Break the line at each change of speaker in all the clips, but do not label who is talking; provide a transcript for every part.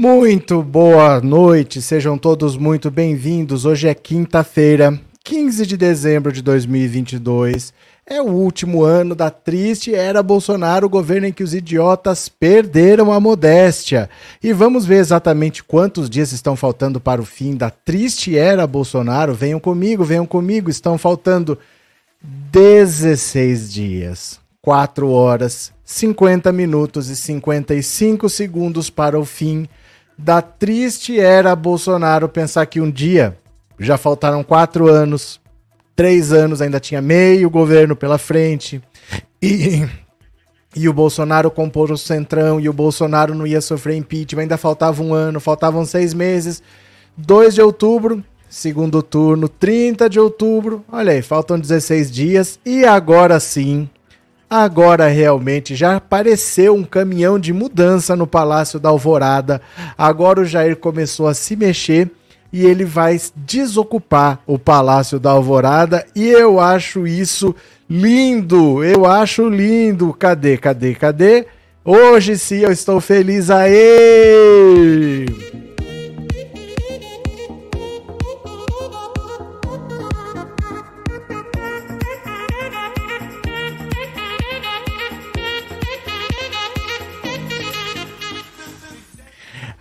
Muito boa noite, sejam todos muito bem-vindos. Hoje é quinta-feira, 15 de dezembro de 2022. É o último ano da triste era Bolsonaro, o governo em que os idiotas perderam a modéstia. E vamos ver exatamente quantos dias estão faltando para o fim da triste era Bolsonaro. Venham comigo, venham comigo, estão faltando 16 dias, 4 horas, 50 minutos e 55 segundos para o fim da triste era Bolsonaro. Pensar que um dia já faltaram 4 anos, 3 anos, ainda tinha meio governo pela frente. E, e o Bolsonaro compôs o centrão e o Bolsonaro não ia sofrer impeachment. Ainda faltava um ano, faltavam seis meses. 2 de outubro, segundo turno, 30 de outubro. Olha aí, faltam 16 dias e agora sim, agora realmente já apareceu um caminhão de mudança no Palácio da Alvorada. Agora o Jair começou a se mexer e ele vai desocupar o Palácio da Alvorada e eu acho isso lindo. Eu acho lindo. Cadê, cadê, cadê? Hoje sim eu estou feliz aí.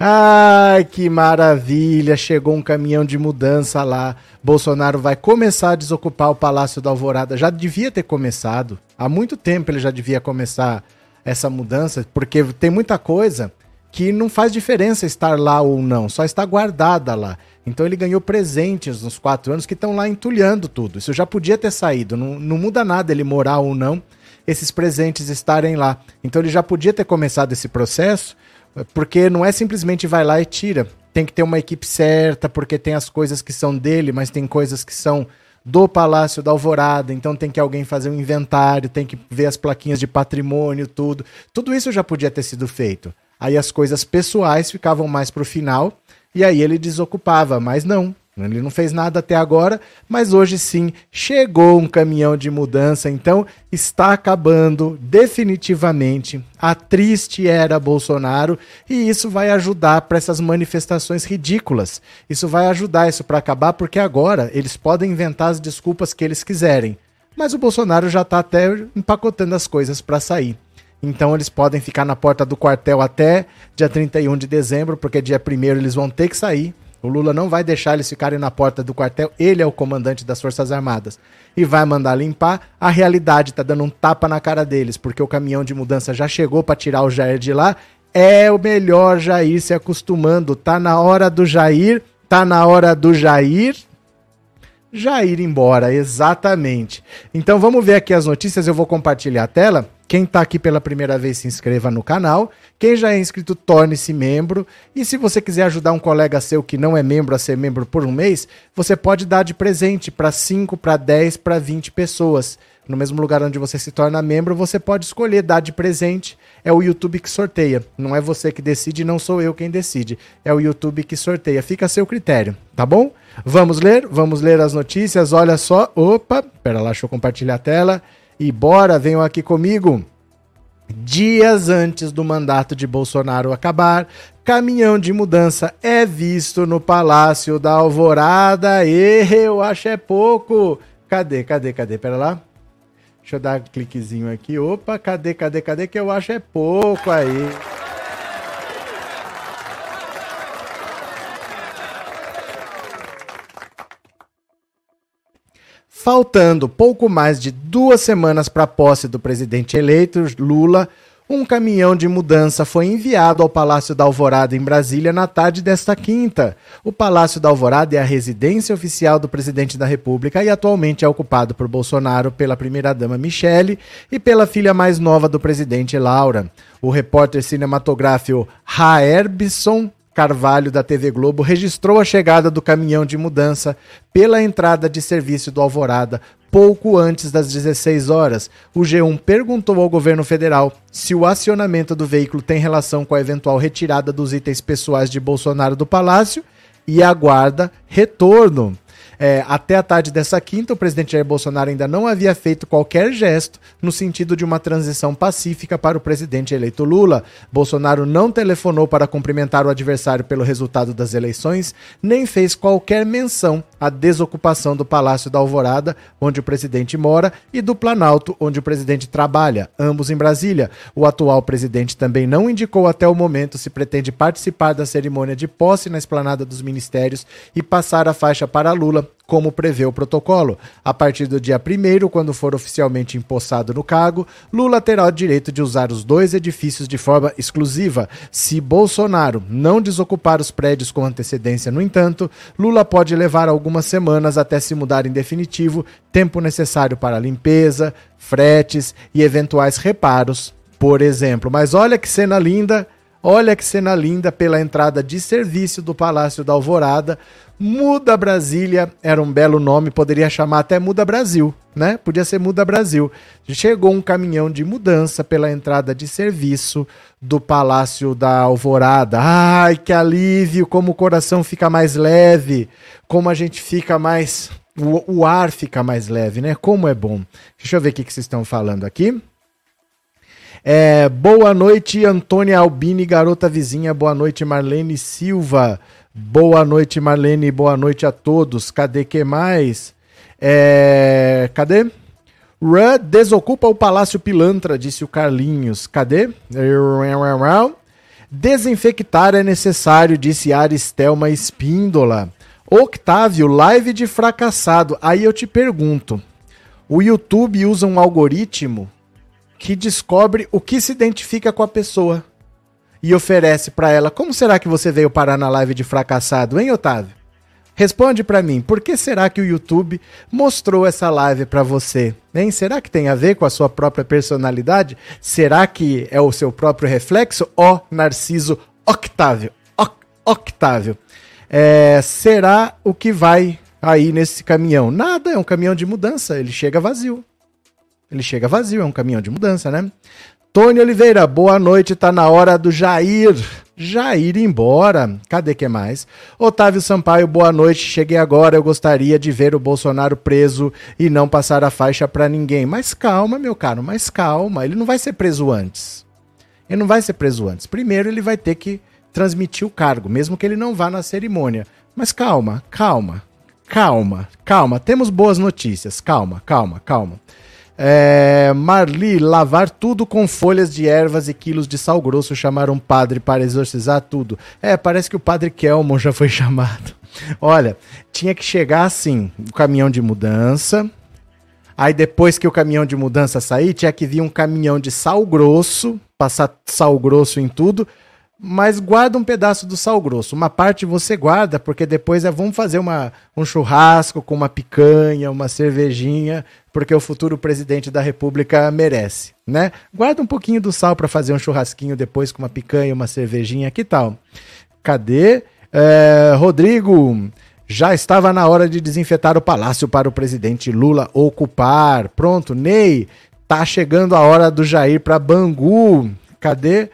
Ai, que maravilha! Chegou um caminhão de mudança lá. Bolsonaro vai começar a desocupar o Palácio da Alvorada. Já devia ter começado. Há muito tempo ele já devia começar essa mudança, porque tem muita coisa que não faz diferença estar lá ou não, só está guardada lá. Então ele ganhou presentes nos quatro anos que estão lá entulhando tudo. Isso já podia ter saído. Não, não muda nada ele morar ou não, esses presentes estarem lá. Então ele já podia ter começado esse processo porque não é simplesmente vai lá e tira. Tem que ter uma equipe certa, porque tem as coisas que são dele, mas tem coisas que são do Palácio da Alvorada, então tem que alguém fazer um inventário, tem que ver as plaquinhas de patrimônio, tudo. Tudo isso já podia ter sido feito. Aí as coisas pessoais ficavam mais pro final, e aí ele desocupava, mas não. Ele não fez nada até agora, mas hoje sim chegou um caminhão de mudança, então está acabando definitivamente a triste era Bolsonaro e isso vai ajudar para essas manifestações ridículas. Isso vai ajudar isso para acabar porque agora eles podem inventar as desculpas que eles quiserem. Mas o Bolsonaro já está até empacotando as coisas para sair. Então eles podem ficar na porta do quartel até dia 31 de dezembro, porque dia 1 eles vão ter que sair o Lula não vai deixar eles ficarem na porta do quartel, ele é o comandante das Forças Armadas. E vai mandar limpar. A realidade tá dando um tapa na cara deles, porque o caminhão de mudança já chegou para tirar o Jair de lá. É o melhor Jair se acostumando. Tá na hora do Jair, tá na hora do Jair. Jair embora, exatamente. Então vamos ver aqui as notícias, eu vou compartilhar a tela. Quem está aqui pela primeira vez, se inscreva no canal. Quem já é inscrito, torne-se membro. E se você quiser ajudar um colega seu que não é membro a ser membro por um mês, você pode dar de presente para 5, para 10, para 20 pessoas. No mesmo lugar onde você se torna membro, você pode escolher dar de presente. É o YouTube que sorteia. Não é você que decide, não sou eu quem decide. É o YouTube que sorteia. Fica a seu critério, tá bom? Vamos ler? Vamos ler as notícias. Olha só. Opa, pera lá, deixa eu compartilhar a tela. E bora, venham aqui comigo. Dias antes do mandato de Bolsonaro acabar, caminhão de mudança é visto no Palácio da Alvorada. E eu acho é pouco. Cadê, cadê, cadê? Pera lá. Deixa eu dar um cliquezinho aqui. Opa, cadê, cadê, cadê? Que eu acho é pouco aí. Faltando pouco mais de duas semanas para a posse do presidente eleito, Lula, um caminhão de mudança foi enviado ao Palácio da Alvorada, em Brasília, na tarde desta quinta. O Palácio da Alvorada é a residência oficial do presidente da República e atualmente é ocupado por Bolsonaro, pela primeira-dama Michele e pela filha mais nova do presidente, Laura. O repórter cinematográfico Raerbson Carvalho, da TV Globo, registrou a chegada do caminhão de mudança pela entrada de serviço do Alvorada pouco antes das 16 horas. O G1 perguntou ao governo federal se o acionamento do veículo tem relação com a eventual retirada dos itens pessoais de Bolsonaro do palácio e aguarda retorno. É, até a tarde dessa quinta, o presidente Jair Bolsonaro ainda não havia feito qualquer gesto no sentido de uma transição pacífica para o presidente eleito Lula. Bolsonaro não telefonou para cumprimentar o adversário pelo resultado das eleições, nem fez qualquer menção à desocupação do Palácio da Alvorada, onde o presidente mora, e do Planalto, onde o presidente trabalha, ambos em Brasília. O atual presidente também não indicou até o momento se pretende participar da cerimônia de posse na esplanada dos ministérios e passar a faixa para Lula, como prevê o protocolo. A partir do dia 1, quando for oficialmente empossado no cargo, Lula terá o direito de usar os dois edifícios de forma exclusiva. Se Bolsonaro não desocupar os prédios com antecedência, no entanto, Lula pode levar algumas semanas até se mudar em definitivo, tempo necessário para limpeza, fretes e eventuais reparos, por exemplo. Mas olha que cena linda! Olha que cena linda pela entrada de serviço do Palácio da Alvorada. Muda Brasília era um belo nome, poderia chamar até Muda Brasil, né? Podia ser Muda Brasil. Chegou um caminhão de mudança pela entrada de serviço do Palácio da Alvorada. Ai, que alívio! Como o coração fica mais leve, como a gente fica mais. O, o ar fica mais leve, né? Como é bom. Deixa eu ver o que, que vocês estão falando aqui. É, boa noite, Antônia Albini, garota vizinha. Boa noite, Marlene Silva. Boa noite, Marlene. Boa noite a todos. Cadê que mais? É, cadê? Rã desocupa o Palácio Pilantra, disse o Carlinhos. Cadê? Desinfectar é necessário, disse Aristelma Espíndola. Octávio, live de fracassado. Aí eu te pergunto: o YouTube usa um algoritmo que descobre o que se identifica com a pessoa e oferece para ela. Como será que você veio parar na live de fracassado, hein, Otávio? Responde para mim, por que será que o YouTube mostrou essa live para você? Hein? Será que tem a ver com a sua própria personalidade? Será que é o seu próprio reflexo? Ó, oh, Narciso Octávio, o Octávio. É, será o que vai aí nesse caminhão? Nada, é um caminhão de mudança, ele chega vazio. Ele chega vazio, é um caminhão de mudança, né? Tony Oliveira, boa noite, tá na hora do Jair. Jair embora. Cadê que mais? Otávio Sampaio, boa noite. Cheguei agora, eu gostaria de ver o Bolsonaro preso e não passar a faixa para ninguém. Mas calma, meu caro, mas calma, ele não vai ser preso antes. Ele não vai ser preso antes. Primeiro ele vai ter que transmitir o cargo, mesmo que ele não vá na cerimônia. Mas calma, calma, calma, calma. Temos boas notícias. Calma, calma, calma. É, Marli, lavar tudo com folhas de ervas e quilos de sal grosso, chamar um padre para exorcizar tudo. É, parece que o padre Kelmon já foi chamado. Olha, tinha que chegar assim, o caminhão de mudança. Aí depois que o caminhão de mudança sair, tinha que vir um caminhão de sal grosso, passar sal grosso em tudo, mas guarda um pedaço do sal grosso. Uma parte você guarda, porque depois é, vamos fazer uma, um churrasco com uma picanha, uma cervejinha, porque o futuro presidente da República merece, né? Guarda um pouquinho do sal para fazer um churrasquinho depois com uma picanha, uma cervejinha, que tal? Cadê? É, Rodrigo, já estava na hora de desinfetar o palácio para o presidente Lula ocupar. Pronto, Ney, tá chegando a hora do Jair para Bangu. Cadê?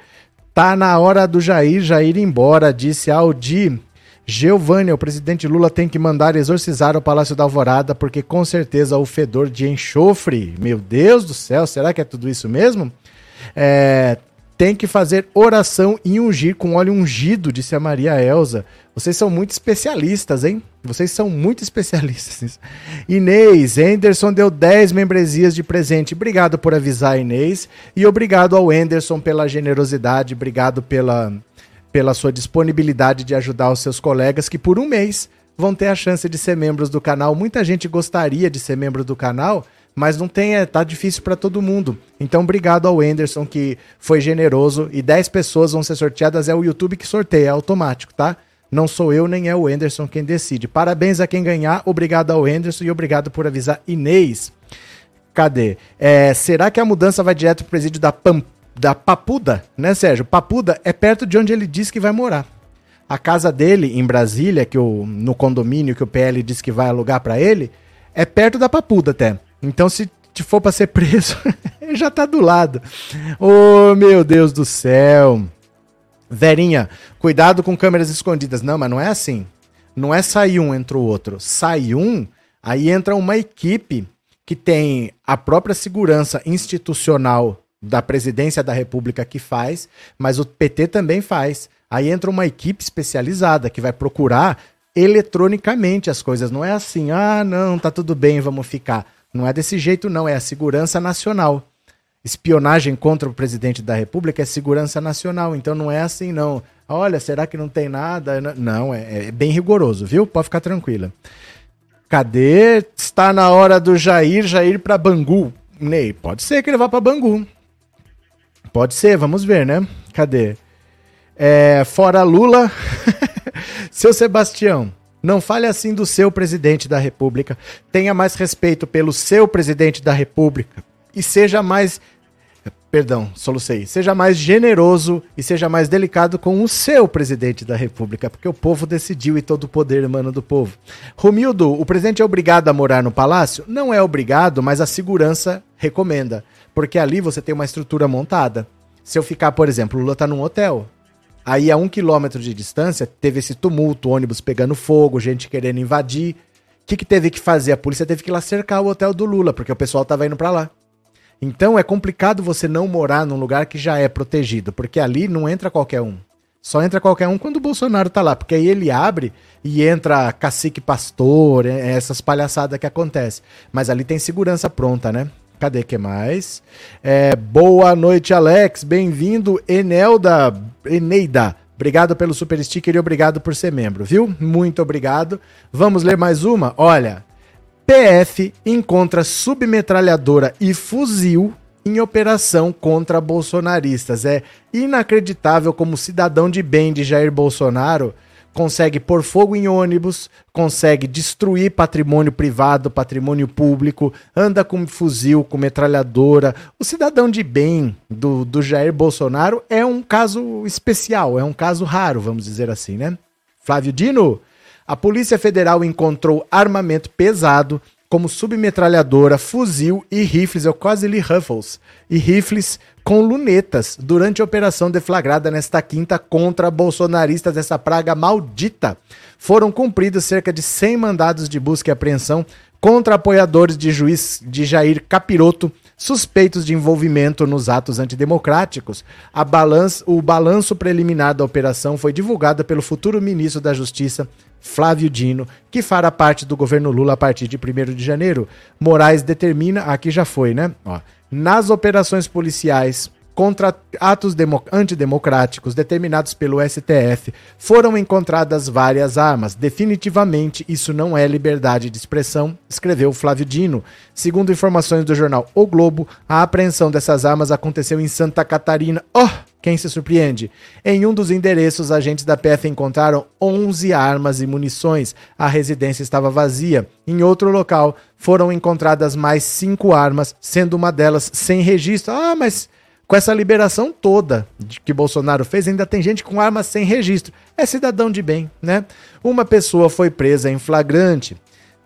Tá na hora do Jair, Jair ir embora, disse Aldi. Geovânia, o presidente Lula tem que mandar exorcizar o Palácio da Alvorada, porque com certeza o fedor de enxofre. Meu Deus do céu, será que é tudo isso mesmo? É, tem que fazer oração e ungir com óleo ungido, disse a Maria Elza. Vocês são muito especialistas, hein? Vocês são muito especialistas. Inês, Anderson deu 10 membresias de presente. Obrigado por avisar, Inês. E obrigado ao Anderson pela generosidade, obrigado pela, pela sua disponibilidade de ajudar os seus colegas que por um mês vão ter a chance de ser membros do canal. Muita gente gostaria de ser membro do canal, mas não tem, é, tá difícil para todo mundo. Então, obrigado ao Anderson que foi generoso e 10 pessoas vão ser sorteadas. É o YouTube que sorteia, é automático, tá? Não sou eu nem é o Anderson quem decide. Parabéns a quem ganhar, obrigado ao Anderson e obrigado por avisar Inês. Cadê? É, será que a mudança vai direto pro presídio da, Pam, da Papuda, né, Sérgio? Papuda é perto de onde ele diz que vai morar. A casa dele em Brasília, que o, no condomínio que o PL diz que vai alugar para ele, é perto da Papuda até. Então, se for para ser preso, já tá do lado. Oh, meu Deus do céu. Verinha, cuidado com câmeras escondidas. Não, mas não é assim. Não é sai um, entra o outro. Sai um, aí entra uma equipe que tem a própria segurança institucional da presidência da República que faz, mas o PT também faz. Aí entra uma equipe especializada que vai procurar eletronicamente as coisas. Não é assim, ah, não, tá tudo bem, vamos ficar. Não é desse jeito, não. É a segurança nacional. Espionagem contra o presidente da República é segurança nacional. Então não é assim, não. Olha, será que não tem nada? Não, é, é bem rigoroso, viu? Pode ficar tranquila. Cadê? Está na hora do Jair, Jair para Bangu. Ney, pode ser que ele vá para Bangu. Pode ser, vamos ver, né? Cadê? É, fora Lula. Seu Sebastião, não fale assim do seu presidente da República. Tenha mais respeito pelo seu presidente da República e seja mais perdão, solucei, seja mais generoso e seja mais delicado com o seu presidente da República, porque o povo decidiu e todo o poder emana do povo. Romildo, o presidente é obrigado a morar no palácio? Não é obrigado, mas a segurança recomenda, porque ali você tem uma estrutura montada. Se eu ficar, por exemplo, o Lula tá num hotel, aí a um quilômetro de distância teve esse tumulto, ônibus pegando fogo, gente querendo invadir. O que, que teve que fazer? A polícia teve que ir lá cercar o hotel do Lula, porque o pessoal tava indo para lá. Então é complicado você não morar num lugar que já é protegido, porque ali não entra qualquer um. Só entra qualquer um quando o Bolsonaro tá lá, porque aí ele abre e entra cacique pastor, essas palhaçadas que acontecem. Mas ali tem segurança pronta, né? Cadê que mais? É, boa noite, Alex. Bem-vindo, Enelda, Eneida. Obrigado pelo super sticker e obrigado por ser membro, viu? Muito obrigado. Vamos ler mais uma? Olha, PF encontra submetralhadora e fuzil em operação contra bolsonaristas. É inacreditável como cidadão de bem de Jair Bolsonaro consegue pôr fogo em ônibus, consegue destruir patrimônio privado, patrimônio público, anda com fuzil, com metralhadora. O cidadão de bem do, do Jair Bolsonaro é um caso especial, é um caso raro, vamos dizer assim, né? Flávio Dino, a Polícia Federal encontrou armamento pesado, como submetralhadora, fuzil e rifles, eu quase li Ruffles, e rifles com lunetas durante a operação deflagrada nesta quinta contra bolsonaristas dessa praga maldita. Foram cumpridos cerca de 100 mandados de busca e apreensão contra apoiadores de juiz de Jair Capiroto, suspeitos de envolvimento nos atos antidemocráticos. Balança, o balanço preliminar da operação foi divulgado pelo futuro ministro da Justiça, Flávio Dino, que fará parte do governo Lula a partir de 1 de janeiro. Moraes determina, aqui já foi, né? Ó, nas operações policiais contra atos antidemocráticos determinados pelo STF, foram encontradas várias armas. Definitivamente, isso não é liberdade de expressão, escreveu Flávio Dino. Segundo informações do jornal O Globo, a apreensão dessas armas aconteceu em Santa Catarina. Oh! Quem se surpreende? Em um dos endereços, agentes da PF encontraram 11 armas e munições. A residência estava vazia. Em outro local, foram encontradas mais cinco armas, sendo uma delas sem registro. Ah, mas com essa liberação toda que Bolsonaro fez, ainda tem gente com armas sem registro. É cidadão de bem, né? Uma pessoa foi presa em flagrante.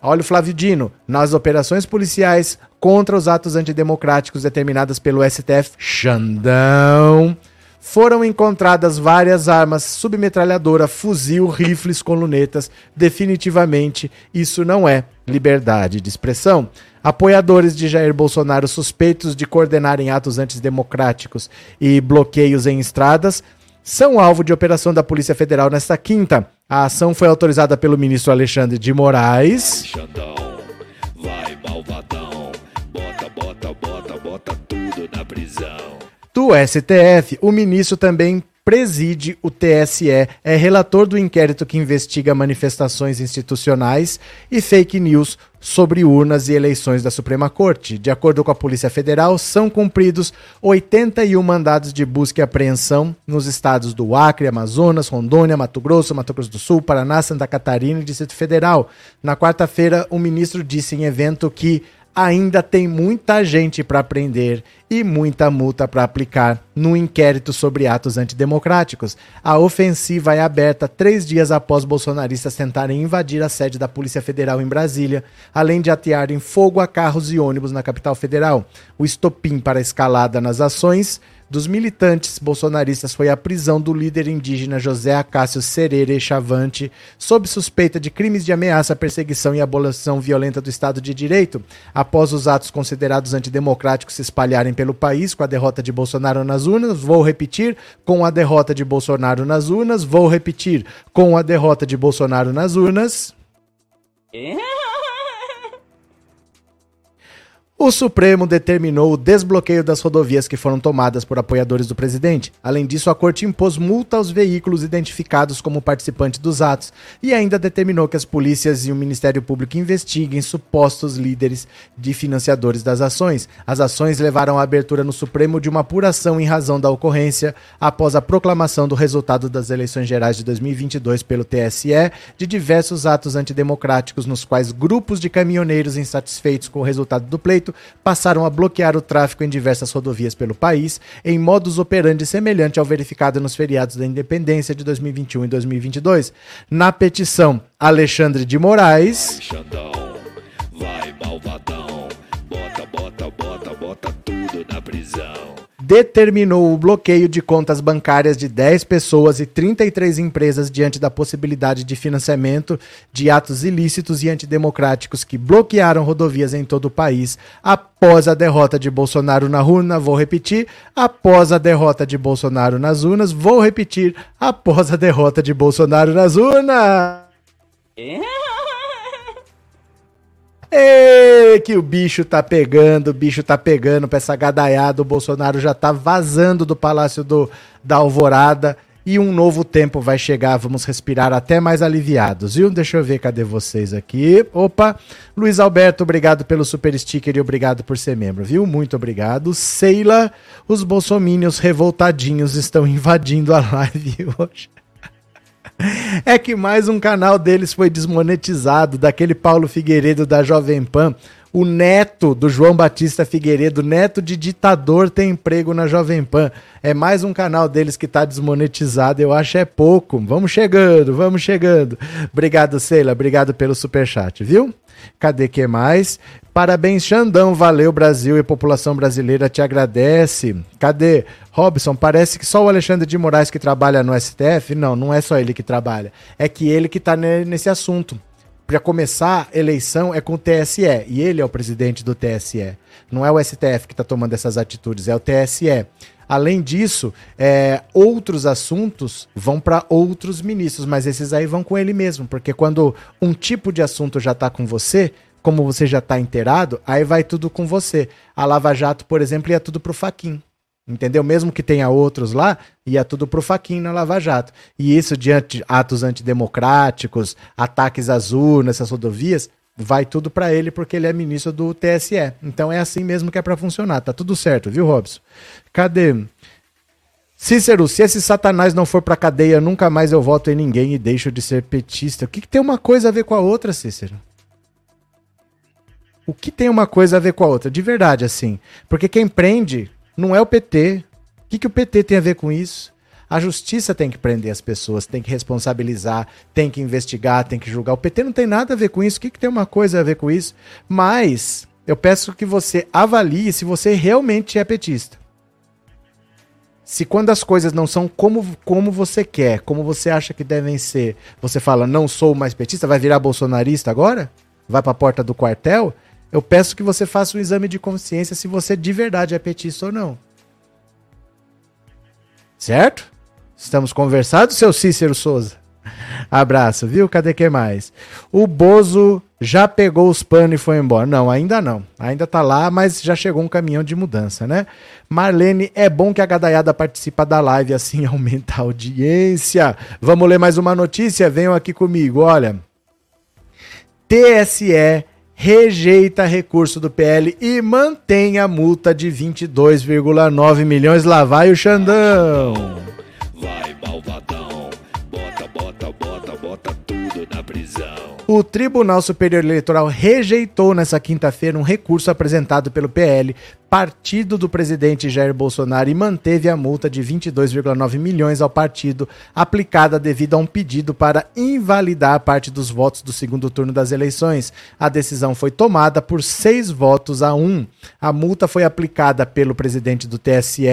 Olha o Flávio Dino, nas operações policiais contra os atos antidemocráticos determinadas pelo STF, Xandão, foram encontradas várias armas, submetralhadora, fuzil, rifles com lunetas. Definitivamente, isso não é liberdade de expressão. Apoiadores de Jair Bolsonaro suspeitos de coordenarem atos antidemocráticos e bloqueios em estradas são alvo de operação da Polícia Federal nesta quinta. A ação foi autorizada pelo ministro Alexandre de Moraes. Xandão, vai malvadão, Do STF, o ministro também preside o TSE, é relator do inquérito que investiga manifestações institucionais e fake news sobre urnas e eleições da Suprema Corte. De acordo com a Polícia Federal, são cumpridos 81 mandados de busca e apreensão nos estados do Acre, Amazonas, Rondônia, Mato Grosso, Mato Grosso do Sul, Paraná, Santa Catarina e Distrito Federal. Na quarta-feira, o ministro disse em evento que ainda tem muita gente para prender e muita multa para aplicar no inquérito sobre atos antidemocráticos. A ofensiva é aberta três dias após bolsonaristas tentarem invadir a sede da Polícia Federal em Brasília, além de atearem fogo a carros e ônibus na capital federal. O estopim para a escalada nas ações dos militantes bolsonaristas foi a prisão do líder indígena José Acácio Serere Chavante, sob suspeita de crimes de ameaça, perseguição e abolição violenta do Estado de Direito, após os atos considerados antidemocráticos se espalharem pelo país com a derrota de Bolsonaro nas urnas. Vou repetir, com a derrota de Bolsonaro nas urnas. Vou repetir, com a derrota de Bolsonaro nas urnas. O Supremo determinou o desbloqueio das rodovias que foram tomadas por apoiadores do presidente. Além disso, a corte impôs multa aos veículos identificados como participantes dos atos e ainda determinou que as polícias e o Ministério Público investiguem supostos líderes de financiadores das ações. As ações levaram à abertura no Supremo de uma apuração em razão da ocorrência após a proclamação do resultado das eleições gerais de 2022 pelo TSE de diversos atos antidemocráticos nos quais grupos de caminhoneiros insatisfeitos com o resultado do pleito passaram a bloquear o tráfego em diversas rodovias pelo país, em modus operandi semelhante ao verificado nos feriados da Independência de 2021 e 2022. Na petição, Alexandre de Moraes. Vai, determinou o bloqueio de contas bancárias de 10 pessoas e 33 empresas diante da possibilidade de financiamento de atos ilícitos e antidemocráticos que bloquearam rodovias em todo o país após a derrota de Bolsonaro na urna. Vou repetir: após a derrota de Bolsonaro nas urnas. Vou repetir: após a derrota de Bolsonaro nas urnas. Ei, que o bicho tá pegando, o bicho tá pegando pra essa gadaiada. O Bolsonaro já tá vazando do Palácio do, da Alvorada e um novo tempo vai chegar. Vamos respirar até mais aliviados, viu? Deixa eu ver, cadê vocês aqui? Opa, Luiz Alberto, obrigado pelo super sticker e obrigado por ser membro, viu? Muito obrigado. Seila, os bolsomínios revoltadinhos estão invadindo a live hoje. É que mais um canal deles foi desmonetizado, daquele Paulo Figueiredo da Jovem Pan. O neto do João Batista Figueiredo, neto de ditador, tem emprego na Jovem Pan. É mais um canal deles que está desmonetizado. Eu acho é pouco. Vamos chegando, vamos chegando. Obrigado, Seila. Obrigado pelo superchat, viu? Cadê que mais? Parabéns, Xandão. Valeu, Brasil e população brasileira te agradece. Cadê? Robson, parece que só o Alexandre de Moraes que trabalha no STF. Não, não é só ele que trabalha. É que ele que está nesse assunto. Para começar, eleição é com o TSE e ele é o presidente do TSE. Não é o STF que está tomando essas atitudes, é o TSE. Além disso, é, outros assuntos vão para outros ministros, mas esses aí vão com ele mesmo, porque quando um tipo de assunto já está com você, como você já está inteirado, aí vai tudo com você. A Lava Jato, por exemplo, ia tudo para o Faquin. Entendeu? Mesmo que tenha outros lá, ia tudo pro Faquin na Lava Jato. E isso diante de atos antidemocráticos, ataques às urnas, rodovias, vai tudo para ele porque ele é ministro do TSE. Então é assim mesmo que é para funcionar. Tá tudo certo, viu, Robson? Cadê? Cícero, se esse satanás não for pra cadeia, nunca mais eu voto em ninguém e deixo de ser petista. O que, que tem uma coisa a ver com a outra, Cícero? O que tem uma coisa a ver com a outra? De verdade, assim. Porque quem prende não é o PT. O que, que o PT tem a ver com isso? A justiça tem que prender as pessoas, tem que responsabilizar, tem que investigar, tem que julgar. O PT não tem nada a ver com isso. O que, que tem uma coisa a ver com isso? Mas eu peço que você avalie se você realmente é petista. Se quando as coisas não são como, como você quer, como você acha que devem ser, você fala, não sou mais petista, vai virar bolsonarista agora? Vai para a porta do quartel? Eu peço que você faça um exame de consciência se você de verdade é petista ou não. Certo? Estamos conversados, seu Cícero Souza? Abraço, viu? Cadê que mais? O Bozo já pegou os panos e foi embora. Não, ainda não. Ainda tá lá, mas já chegou um caminhão de mudança, né? Marlene, é bom que a gadaiada participa da live, assim aumenta a audiência. Vamos ler mais uma notícia? Venham aqui comigo, olha. TSE rejeita recurso do PL e mantém a multa de 22,9 milhões. Lá vai o Xandão. Malvadão. Bota, bota, bota, bota tudo na prisão. O Tribunal Superior Eleitoral rejeitou nessa quinta-feira um recurso apresentado pelo PL, partido do presidente Jair Bolsonaro, e manteve a multa de 22,9 milhões ao partido, aplicada devido a um pedido para invalidar parte dos votos do segundo turno das eleições. A decisão foi tomada por seis votos a um. A multa foi aplicada pelo presidente do TSE,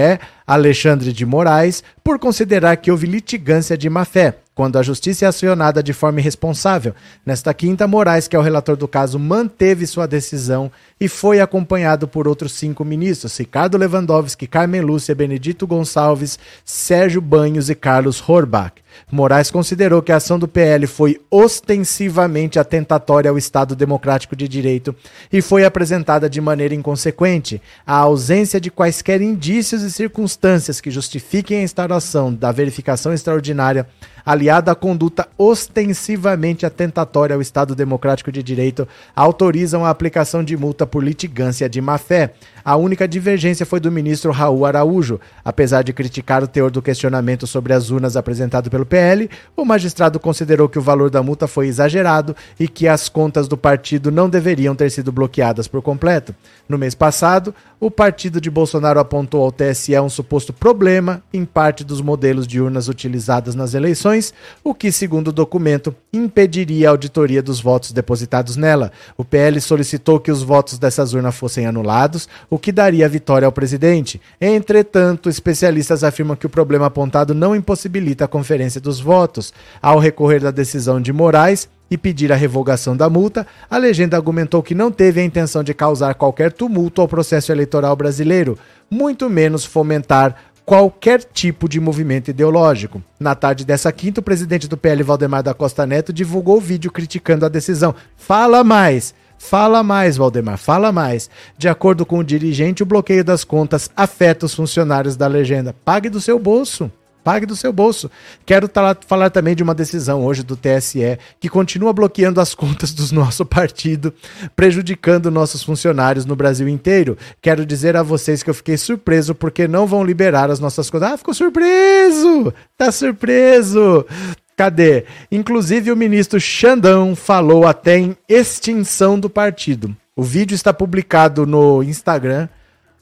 Alexandre de Moraes, por considerar que houve litigância de má-fé quando a justiça é acionada de forma irresponsável. Nesta quinta, Moraes, que é o relator do caso, manteve sua decisão e foi acompanhado por outros cinco ministros: Ricardo Lewandowski, Carmen Lúcia, Benedito Gonçalves, Sérgio Banhos e Carlos Horbach. Moraes considerou que a ação do PL foi ostensivamente atentatória ao Estado Democrático de Direito e foi apresentada de maneira inconsequente. A ausência de quaisquer indícios e circunstâncias que justifiquem a instauração da verificação extraordinária aliada à conduta ostensivamente atentatória ao Estado Democrático de Direito, autorizam a aplicação de multa por litigância de má-fé. A única divergência foi do ministro Raul Araújo. Apesar de criticar o teor do questionamento sobre as urnas apresentado pelo PL, o magistrado considerou que o valor da multa foi exagerado e que as contas do partido não deveriam ter sido bloqueadas por completo. No mês passado, o partido de Bolsonaro apontou ao TSE um suposto problema em parte dos modelos de urnas utilizadas nas eleições, o que, segundo o documento, impediria a auditoria dos votos depositados nela. O PL solicitou que os votos dessas urnas fossem anulados, o que daria vitória ao presidente. Entretanto, especialistas afirmam que o problema apontado não impossibilita a conferência dos votos. Ao recorrer da decisão de Moraes, e pedir a revogação da multa, a legenda argumentou que não teve a intenção de causar qualquer tumulto ao processo eleitoral brasileiro, muito menos fomentar qualquer tipo de movimento ideológico. Na tarde dessa quinta, o presidente do PL, Valdemar da Costa Neto, divulgou o vídeo criticando a decisão. Fala mais! Fala mais, Valdemar, fala mais. De acordo com o dirigente, o bloqueio das contas afeta os funcionários da legenda. Pague do seu bolso. Pague do seu bolso. Quero falar também de uma decisão hoje do TSE que continua bloqueando as contas do nosso partido, prejudicando nossos funcionários no Brasil inteiro. Quero dizer a vocês que eu fiquei surpreso porque não vão liberar as nossas contas. Ah, ficou surpreso! Tá surpreso! Cadê? Inclusive o ministro Xandão falou até em extinção do partido. O vídeo está publicado no Instagram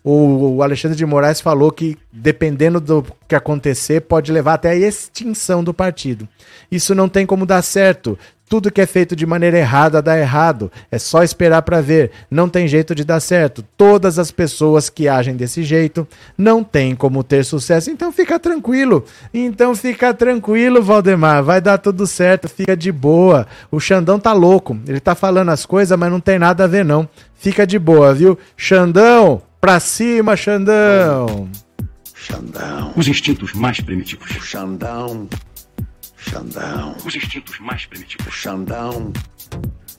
o Alexandre de Moraes falou que, dependendo do que acontecer, pode levar até a extinção do partido. Isso não tem como dar certo. Tudo que é feito de maneira errada dá errado. É só esperar para ver. Não tem jeito de dar certo. Todas as pessoas que agem desse jeito não tem como ter sucesso. Então fica tranquilo. Então fica tranquilo, Valdemar. Vai dar tudo certo. Fica de boa. O Xandão tá louco. Ele tá falando as coisas, mas não tem nada a ver não. Fica de boa, viu? Xandão, Pra cima, Xandão!
Xandão. Os instintos mais primitivos.
Xandão. Xandão.
Os instintos mais primitivos.
Xandão.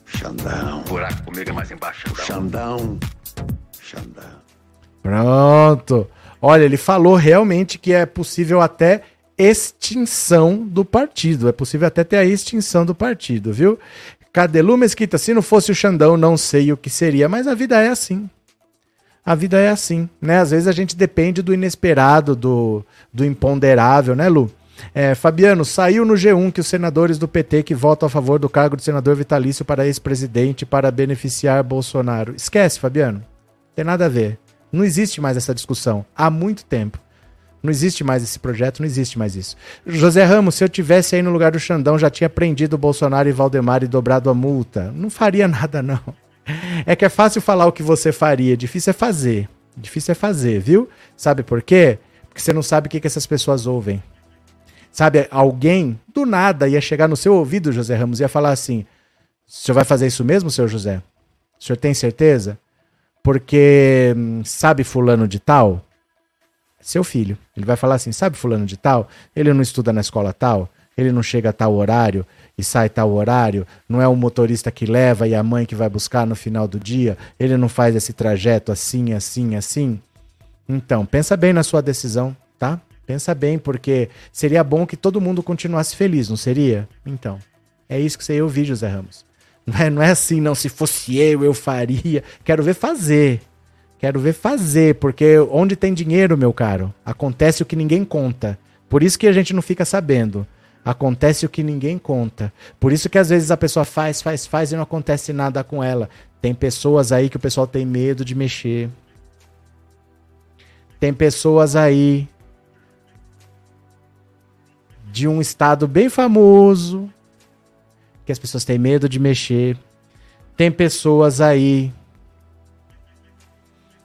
Xandão.
Buraco comigo é mais embaixo.
Xandão. Xandão.
Pronto. Olha, ele falou realmente que é possível até extinção do partido. É possível até ter a extinção do partido, viu? Cadelu Mesquita, se não fosse o Xandão, não sei o que seria, mas a vida é assim a vida é assim, né? Às vezes a gente depende do inesperado, do, do imponderável, né, Lu? É, Fabiano, saiu no G1 que os senadores do PT que votam a favor do cargo de senador vitalício para ex-presidente para beneficiar Bolsonaro. Esquece, Fabiano. Tem nada a ver. Não existe mais essa discussão. Há muito tempo. Não existe mais esse projeto, não existe mais isso. José Ramos, se eu tivesse aí no lugar do Xandão, já tinha prendido Bolsonaro e Valdemar e dobrado a multa. Não faria nada, não. É que é fácil falar o que você faria, difícil é fazer. Difícil é fazer, viu? Sabe por quê? Porque você não sabe o que, que essas pessoas ouvem. Sabe, alguém do nada ia chegar no seu ouvido, José Ramos, ia falar assim: o senhor vai fazer isso mesmo, senhor José? O senhor tem certeza? Porque hum, sabe fulano de tal? Seu filho. Ele vai falar assim: sabe fulano de tal? Ele não estuda na escola tal? Ele não chega a tal horário? e sai tal horário, não é o motorista que leva e a mãe que vai buscar no final do dia, ele não faz esse trajeto assim, assim, assim. Então, pensa bem na sua decisão, tá? Pensa bem, porque seria bom que todo mundo continuasse feliz, não seria? Então, é isso que você ouvir, José Ramos. Não é, não é assim, não. Se fosse eu, eu faria. Quero ver fazer. Quero ver fazer, porque onde tem dinheiro, meu caro, acontece o que ninguém conta. Por isso que a gente não fica sabendo. Acontece o que ninguém conta. Por isso que às vezes a pessoa faz, faz, faz e não acontece nada com ela. Tem pessoas aí que o pessoal tem medo de mexer. Tem pessoas aí de um estado bem famoso que as pessoas têm medo de mexer. Tem pessoas aí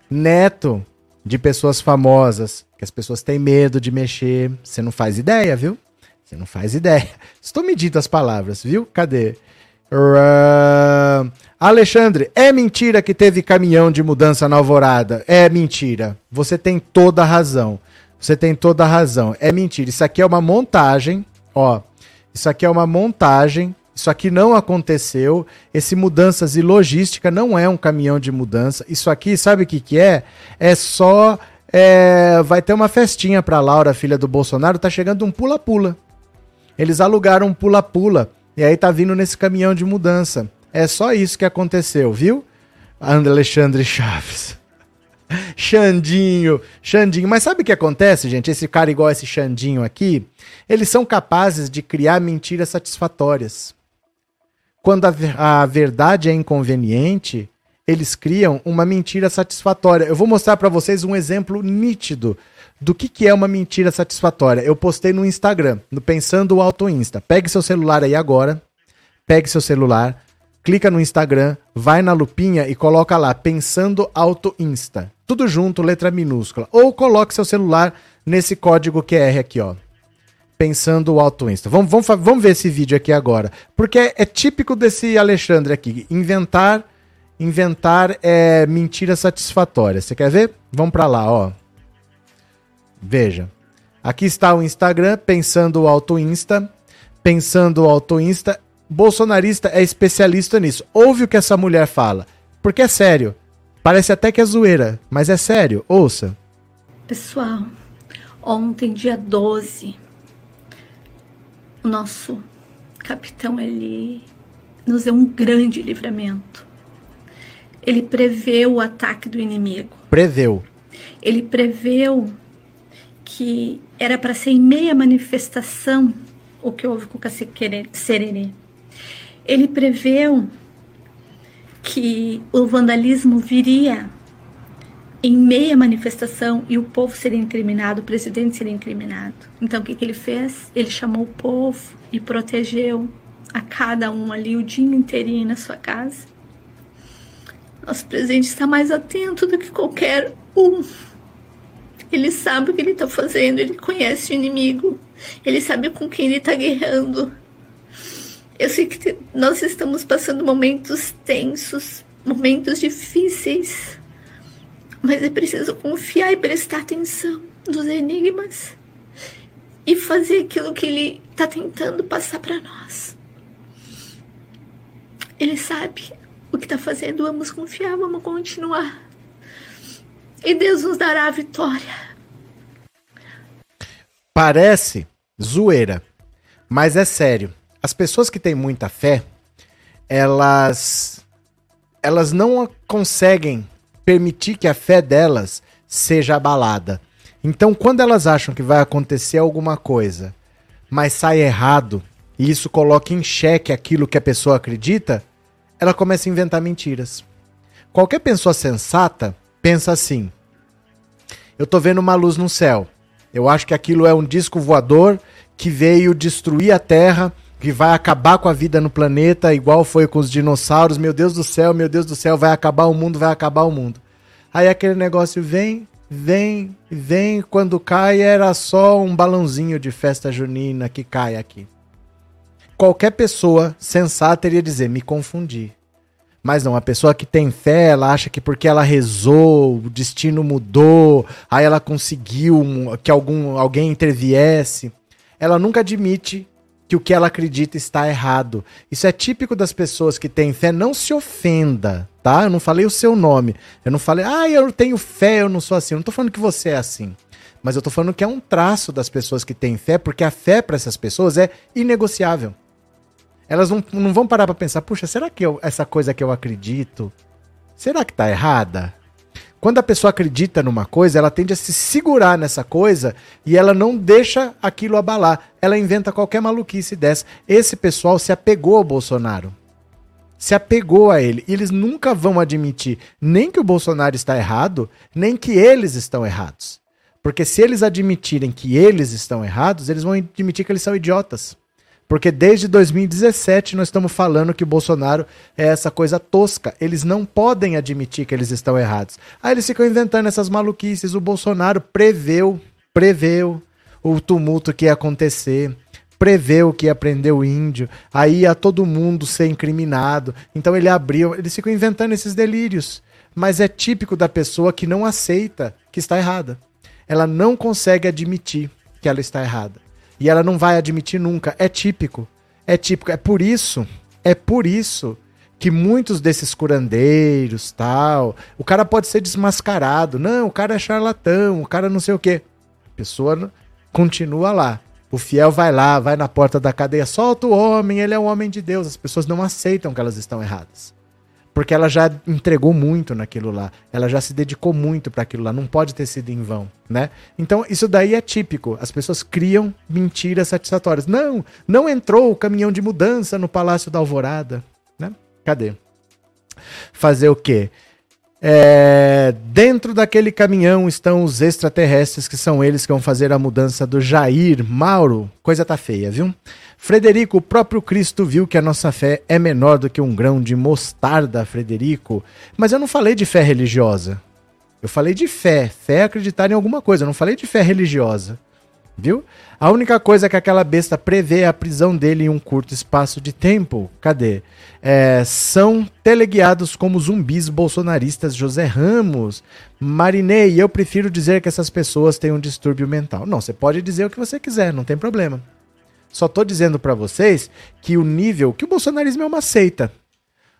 neto de pessoas famosas que as pessoas têm medo de mexer. Você não faz ideia, viu? Você não faz ideia. Estou medindo as palavras, viu? Cadê? Uh, Alexandre, é mentira que teve caminhão de mudança na alvorada? É mentira. Você tem toda a razão. Você tem toda a razão. É mentira. Isso aqui é uma montagem. Ó, isso aqui é uma montagem. Isso aqui não aconteceu. Esse mudanças e logística não é um caminhão de mudança. Isso aqui, sabe o que, que é? É só. É, vai ter uma festinha para Laura, filha do Bolsonaro. Tá chegando um pula-pula. Eles alugaram um pula-pula e aí tá vindo nesse caminhão de mudança. É só isso que aconteceu, viu? Alexandre Chaves. Xandinho, Xandinho. Mas sabe o que acontece, gente? Esse cara igual esse Xandinho aqui, eles são capazes de criar mentiras satisfatórias. Quando a, a verdade é inconveniente, eles criam uma mentira satisfatória. Eu vou mostrar para vocês um exemplo nítido do que, que é uma mentira satisfatória. Eu postei no Instagram, no Pensando Auto Insta. Pegue seu celular aí agora, pegue seu celular, clica no Instagram, vai na lupinha e coloca lá Pensando Auto Insta. Tudo junto, letra minúscula. Ou coloque seu celular nesse código QR aqui, ó. Pensando Auto Insta. Vamos, vamos, vamos ver esse vídeo aqui agora. Porque é, é típico desse Alexandre aqui. Inventar inventar é, mentira satisfatória. Você quer ver? Vamos para lá, ó. Veja. Aqui está o Instagram, pensando o Auto Insta. Pensando o Auto Insta. Bolsonarista é especialista nisso. Ouve o que essa mulher fala. Porque é sério. Parece até que é zoeira, mas é sério. Ouça.
Pessoal, ontem, dia 12, o nosso capitão ele nos deu um grande livramento. Ele preveu o ataque do inimigo.
Preveu.
Ele preveu que era para ser em meia manifestação o que houve com o cacique Sererê. Ele preveu que o vandalismo viria em meia manifestação e o povo seria incriminado, o presidente seria incriminado. Então o que, que ele fez? Ele chamou o povo e protegeu a cada um ali o dia inteirinho na sua casa. Nosso presidente está mais atento do que qualquer um ele sabe o que ele está fazendo, ele conhece o inimigo, ele sabe com quem ele está guerrando. Eu sei que nós estamos passando momentos tensos, momentos difíceis, mas é preciso confiar e prestar atenção nos enigmas e fazer aquilo que ele está tentando passar para nós. Ele sabe o que está fazendo, vamos confiar, vamos continuar e Deus nos dará a vitória.
Parece zoeira, mas é sério. As pessoas que têm muita fé, elas elas não conseguem permitir que a fé delas seja abalada. Então, quando elas acham que vai acontecer alguma coisa, mas sai errado, e isso coloca em xeque aquilo que a pessoa acredita, ela começa a inventar mentiras. Qualquer pessoa sensata pensa assim: eu tô vendo uma luz no céu. Eu acho que aquilo é um disco voador que veio destruir a Terra, que vai acabar com a vida no planeta, igual foi com os dinossauros. Meu Deus do céu, meu Deus do céu, vai acabar o mundo, vai acabar o mundo. Aí aquele negócio vem, vem, vem, quando cai era só um balãozinho de festa junina que cai aqui. Qualquer pessoa sensata iria dizer: me confundi. Mas não, a pessoa que tem fé, ela acha que porque ela rezou, o destino mudou, aí ela conseguiu que algum, alguém interviesse. Ela nunca admite que o que ela acredita está errado. Isso é típico das pessoas que têm fé. Não se ofenda, tá? Eu não falei o seu nome. Eu não falei, ah, eu tenho fé, eu não sou assim. Eu não tô falando que você é assim. Mas eu tô falando que é um traço das pessoas que têm fé, porque a fé para essas pessoas é inegociável. Elas não, não vão parar para pensar, puxa, será que eu, essa coisa que eu acredito, será que tá errada? Quando a pessoa acredita numa coisa, ela tende a se segurar nessa coisa e ela não deixa aquilo abalar. Ela inventa qualquer maluquice dessa. Esse pessoal se apegou ao Bolsonaro. Se apegou a ele. E eles nunca vão admitir nem que o Bolsonaro está errado, nem que eles estão errados. Porque se eles admitirem que eles estão errados, eles vão admitir que eles são idiotas. Porque desde 2017 nós estamos falando que o Bolsonaro é essa coisa tosca. Eles não podem admitir que eles estão errados. Aí eles ficam inventando essas maluquices. O Bolsonaro preveu, preveu o tumulto que ia acontecer, preveu que ia prender o índio, aí ia todo mundo ser incriminado. Então ele abriu, eles ficam inventando esses delírios. Mas é típico da pessoa que não aceita que está errada. Ela não consegue admitir que ela está errada. E ela não vai admitir nunca. É típico. É típico. É por isso. É por isso que muitos desses curandeiros, tal, o cara pode ser desmascarado. Não, o cara é charlatão, o cara não sei o quê. A pessoa continua lá. O fiel vai lá, vai na porta da cadeia, solta o homem, ele é um homem de Deus. As pessoas não aceitam que elas estão erradas porque ela já entregou muito naquilo lá, ela já se dedicou muito para aquilo lá, não pode ter sido em vão, né? Então isso daí é típico, as pessoas criam mentiras satisfatórias. Não, não entrou o caminhão de mudança no Palácio da Alvorada, né? Cadê? Fazer o quê? É, dentro daquele caminhão estão os extraterrestres, que são eles que vão fazer a mudança do Jair Mauro. Coisa tá feia, viu? Frederico, o próprio Cristo viu que a nossa fé é menor do que um grão de mostarda, Frederico. Mas eu não falei de fé religiosa. Eu falei de fé. Fé é acreditar em alguma coisa. Eu não falei de fé religiosa. Viu? A única coisa que aquela besta prevê é a prisão dele em um curto espaço de tempo. Cadê? É, são teleguiados como zumbis bolsonaristas José Ramos. Marinei, eu prefiro dizer que essas pessoas têm um distúrbio mental. Não, você pode dizer o que você quiser, não tem problema. Só tô dizendo para vocês que o nível, que o bolsonarismo é uma seita.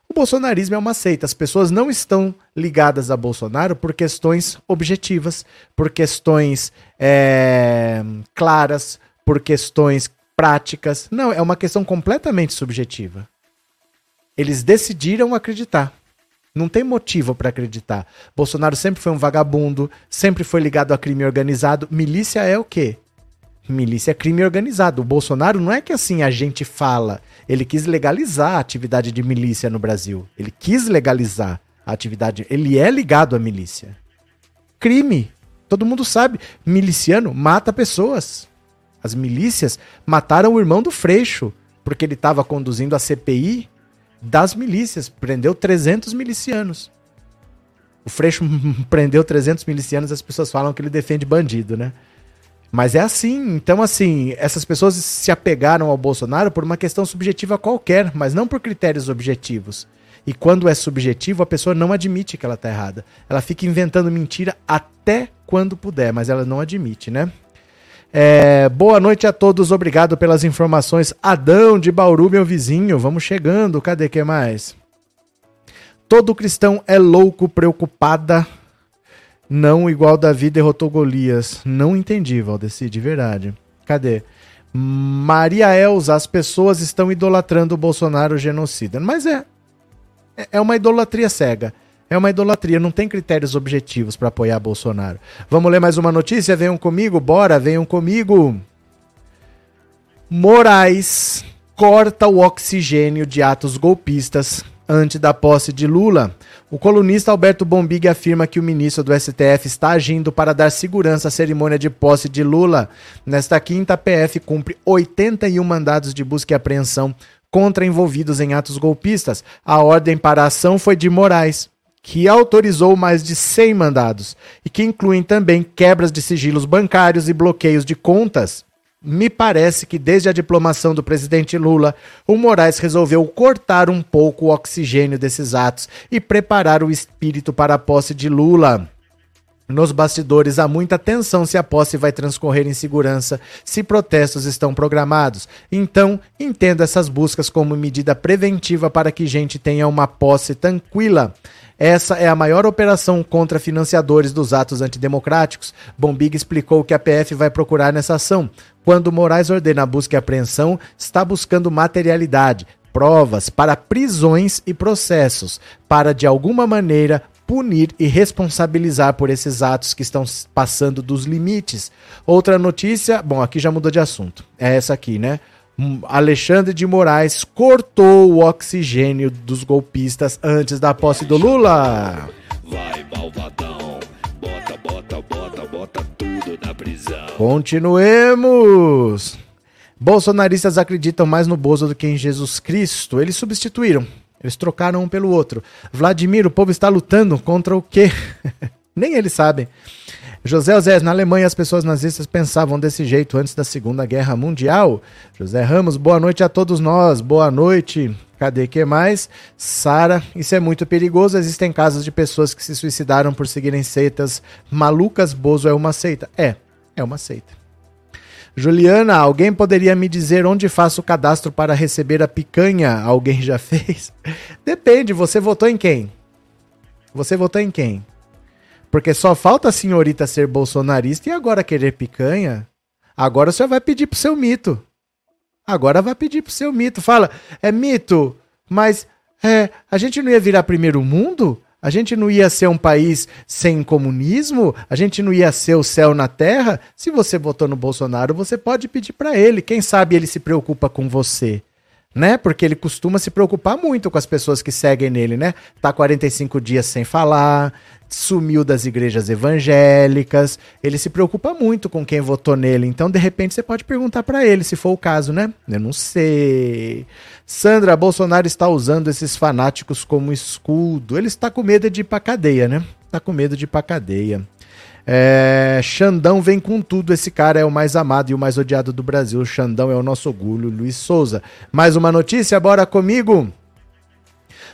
O bolsonarismo é uma seita. As pessoas não estão ligadas a Bolsonaro por questões objetivas, por questões é, claras, por questões práticas. Não, é uma questão completamente subjetiva. Eles decidiram acreditar. Não tem motivo para acreditar. Bolsonaro sempre foi um vagabundo, sempre foi ligado a crime organizado. Milícia é o quê? Milícia é crime organizado. O Bolsonaro não é que assim a gente fala. Ele quis legalizar a atividade de milícia no Brasil. Ele quis legalizar a atividade. Ele é ligado à milícia. Crime. Todo mundo sabe. Miliciano mata pessoas. As milícias mataram o irmão do Freixo, porque ele estava conduzindo a CPI das milícias. Prendeu 300 milicianos. O Freixo prendeu 300 milicianos as pessoas falam que ele defende bandido, né? Mas é assim. Então, assim, essas pessoas se apegaram ao Bolsonaro por uma questão subjetiva qualquer, mas não por critérios objetivos. E quando é subjetivo, a pessoa não admite que ela está errada. Ela fica inventando mentira até quando puder, mas ela não admite, né? É, boa noite a todos, obrigado pelas informações. Adão de Bauru, meu vizinho, vamos chegando. Cadê que mais? Todo cristão é louco, preocupada não igual Davi derrotou Golias. Não entendi, Valdeci, de verdade. Cadê? Maria Elza, as pessoas estão idolatrando o Bolsonaro genocida. Mas é. É uma idolatria cega. É uma idolatria, não tem critérios objetivos para apoiar Bolsonaro. Vamos ler mais uma notícia? Venham comigo, bora, venham comigo. Moraes corta o oxigênio de atos golpistas antes da posse de Lula. O colunista Alberto Bombig afirma que o ministro do STF está agindo para dar segurança à cerimônia de posse de Lula. Nesta quinta, a PF cumpre 81 mandados de busca e apreensão contra envolvidos em atos golpistas. A ordem para a ação foi de Moraes, que autorizou mais de 100 mandados e que incluem também quebras de sigilos bancários e bloqueios de contas. Me parece que desde a diplomação do presidente Lula, o Moraes resolveu cortar um pouco o oxigênio desses atos e preparar o espírito para a posse de Lula. Nos bastidores há muita tensão se a posse vai transcorrer em segurança, se protestos estão programados. Então, entenda essas buscas como medida preventiva para que gente tenha uma posse tranquila. Essa é a maior operação contra financiadores dos atos antidemocráticos. Bombig explicou que a PF vai procurar nessa ação. Quando Moraes ordena a busca e apreensão, está buscando materialidade, provas para prisões e processos, para de alguma maneira punir e responsabilizar por esses atos que estão passando dos limites. Outra notícia, bom, aqui já mudou de assunto. É essa aqui, né? Alexandre de Moraes cortou o oxigênio dos golpistas antes da posse do Lula.
Vai, malvadão. Bota, bota, bota, bota tudo na prisão.
Continuemos! Bolsonaristas acreditam mais no Bozo do que em Jesus Cristo. Eles substituíram. Eles trocaram um pelo outro. Vladimir, o povo está lutando contra o quê? Nem eles sabem. José Osés, na Alemanha as pessoas nazistas pensavam desse jeito antes da Segunda Guerra Mundial. José Ramos, boa noite a todos nós. Boa noite. Cadê que mais? Sara, isso é muito perigoso. Existem casos de pessoas que se suicidaram por seguirem seitas malucas. Bozo é uma seita. É, é uma seita. Juliana, alguém poderia me dizer onde faço o cadastro para receber a picanha? Alguém já fez? Depende, você votou em quem? Você votou em quem? Porque só falta a senhorita ser bolsonarista e agora querer picanha. Agora você vai pedir pro seu mito. Agora vai pedir pro seu mito. Fala, é mito, mas é, a gente não ia virar primeiro mundo? A gente não ia ser um país sem comunismo? A gente não ia ser o céu na terra? Se você votou no Bolsonaro, você pode pedir para ele. Quem sabe ele se preocupa com você né? Porque ele costuma se preocupar muito com as pessoas que seguem nele, né? Tá 45 dias sem falar, sumiu das igrejas evangélicas, ele se preocupa muito com quem votou nele. Então, de repente, você pode perguntar para ele, se for o caso, né? Eu não sei. Sandra, Bolsonaro está usando esses fanáticos como escudo. Ele está com medo de ir pra cadeia, né? Tá com medo de ir pra cadeia. É, Xandão vem com tudo. Esse cara é o mais amado e o mais odiado do Brasil. Xandão é o nosso orgulho, Luiz Souza. Mais uma notícia, bora comigo.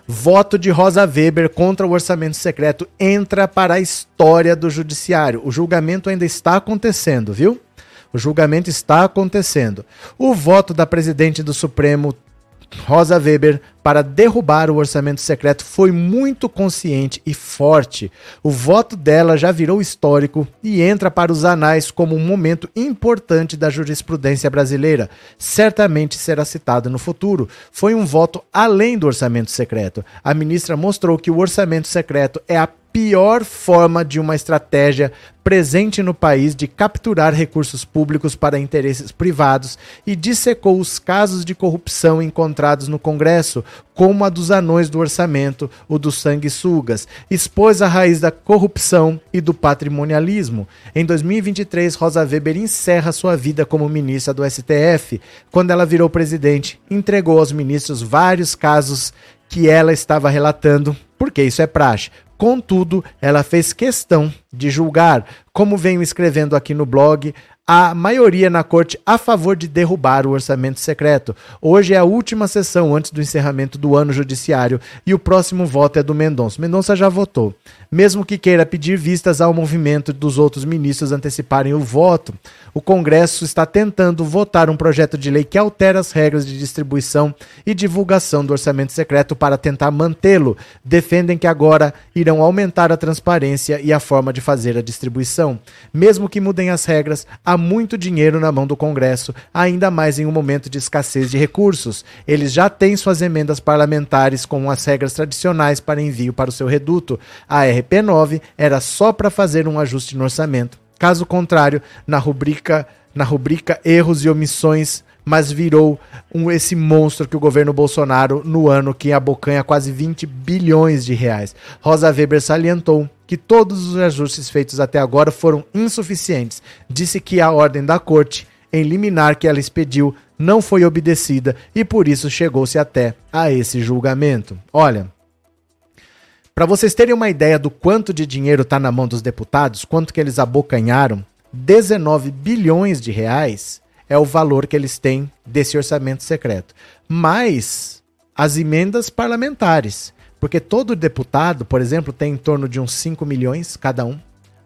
Voto de Rosa Weber contra o orçamento secreto entra para a história do judiciário. O julgamento ainda está acontecendo, viu? O julgamento está acontecendo. O voto da presidente do Supremo Rosa Weber para derrubar o orçamento secreto foi muito consciente e forte. O voto dela já virou histórico e entra para os anais como um momento importante da jurisprudência brasileira. Certamente será citado no futuro. Foi um voto além do orçamento secreto. A ministra mostrou que o orçamento secreto é a pior forma de uma estratégia presente no país de capturar recursos públicos para interesses privados e dissecou os casos de corrupção encontrados no Congresso, como a dos anões do orçamento, o dos sanguessugas, expôs a raiz da corrupção e do patrimonialismo. Em 2023, Rosa Weber encerra sua vida como ministra do STF. Quando ela virou presidente, entregou aos ministros vários casos que ela estava relatando, porque isso é praxe. Contudo, ela fez questão de julgar, como venho escrevendo aqui no blog, a maioria na corte a favor de derrubar o orçamento secreto. Hoje é a última sessão antes do encerramento do ano judiciário e o próximo voto é do Mendonça. Mendonça já votou. Mesmo que queira pedir vistas ao movimento dos outros ministros anteciparem o voto, o Congresso está tentando votar um projeto de lei que altera as regras de distribuição e divulgação do orçamento secreto para tentar mantê-lo. Defendem que agora irão aumentar a transparência e a forma de fazer a distribuição. Mesmo que mudem as regras, há muito dinheiro na mão do Congresso, ainda mais em um momento de escassez de recursos. Eles já têm suas emendas parlamentares com as regras tradicionais para envio para o seu reduto. A RP9 era só para fazer um ajuste no orçamento. Caso contrário, na rubrica, na rubrica erros e omissões mas virou um, esse monstro que o governo Bolsonaro no ano que abocanha quase 20 bilhões de reais. Rosa Weber salientou que todos os ajustes feitos até agora foram insuficientes. Disse que a ordem da corte em liminar que ela expediu não foi obedecida e por isso chegou-se até a esse julgamento. Olha, para vocês terem uma ideia do quanto de dinheiro está na mão dos deputados, quanto que eles abocanharam, 19 bilhões de reais é o valor que eles têm desse orçamento secreto. Mais as emendas parlamentares. Porque todo deputado, por exemplo, tem em torno de uns 5 milhões cada um.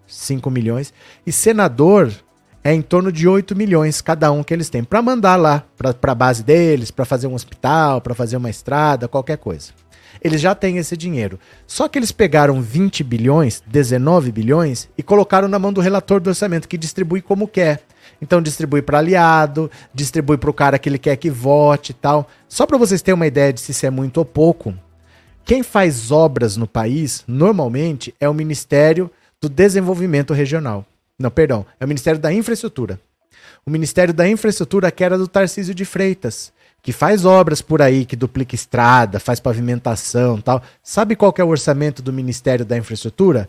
5 milhões. E senador é em torno de 8 milhões cada um que eles têm. Para mandar lá, para a base deles, para fazer um hospital, para fazer uma estrada, qualquer coisa. Eles já têm esse dinheiro. Só que eles pegaram 20 bilhões, 19 bilhões e colocaram na mão do relator do orçamento, que distribui como quer. Então distribui para aliado, distribui para o cara que ele quer que vote e tal. Só para vocês terem uma ideia de se isso é muito ou pouco, quem faz obras no país, normalmente, é o Ministério do Desenvolvimento Regional. Não, perdão, é o Ministério da Infraestrutura. O Ministério da Infraestrutura que era do Tarcísio de Freitas, que faz obras por aí, que duplica estrada, faz pavimentação tal. Sabe qual é o orçamento do Ministério da Infraestrutura?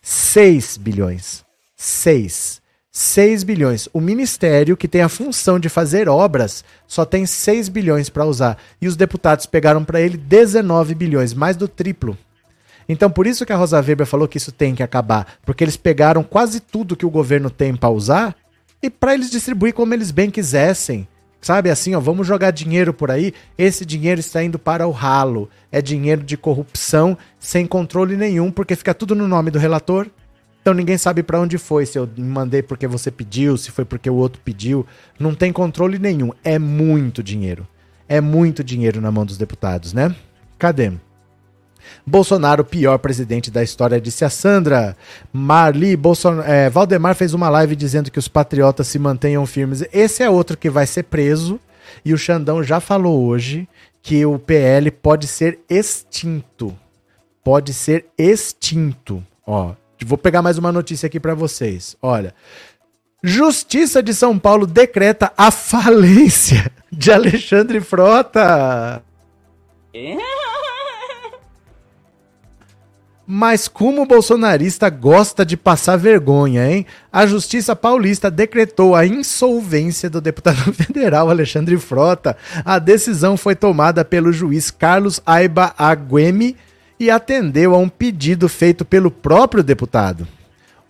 6 bilhões. 6. 6 bilhões. O ministério, que tem a função de fazer obras, só tem 6 bilhões para usar. E os deputados pegaram para ele 19 bilhões, mais do triplo. Então, por isso que a Rosa Weber falou que isso tem que acabar, porque eles pegaram quase tudo que o governo tem para usar e para eles distribuir como eles bem quisessem. Sabe assim, ó, vamos jogar dinheiro por aí, esse dinheiro está indo para o ralo. É dinheiro de corrupção sem controle nenhum, porque fica tudo no nome do relator. Então ninguém sabe para onde foi, se eu mandei porque você pediu, se foi porque o outro pediu. Não tem controle nenhum. É muito dinheiro. É muito dinheiro na mão dos deputados, né? Cadê? Bolsonaro, pior presidente da história, disse a Sandra. Marli, Bolson... É, Valdemar fez uma live dizendo que os patriotas se mantenham firmes. Esse é outro que vai ser preso. E o Xandão já falou hoje que o PL pode ser extinto. Pode ser extinto. Ó, vou pegar mais uma notícia aqui para vocês. Olha. Justiça de São Paulo decreta a falência de Alexandre Frota. É? Mas como o bolsonarista gosta de passar vergonha, hein? A Justiça Paulista decretou a insolvência do deputado federal Alexandre Frota. A decisão foi tomada pelo juiz Carlos Aiba Aguemi e atendeu a um pedido feito pelo próprio deputado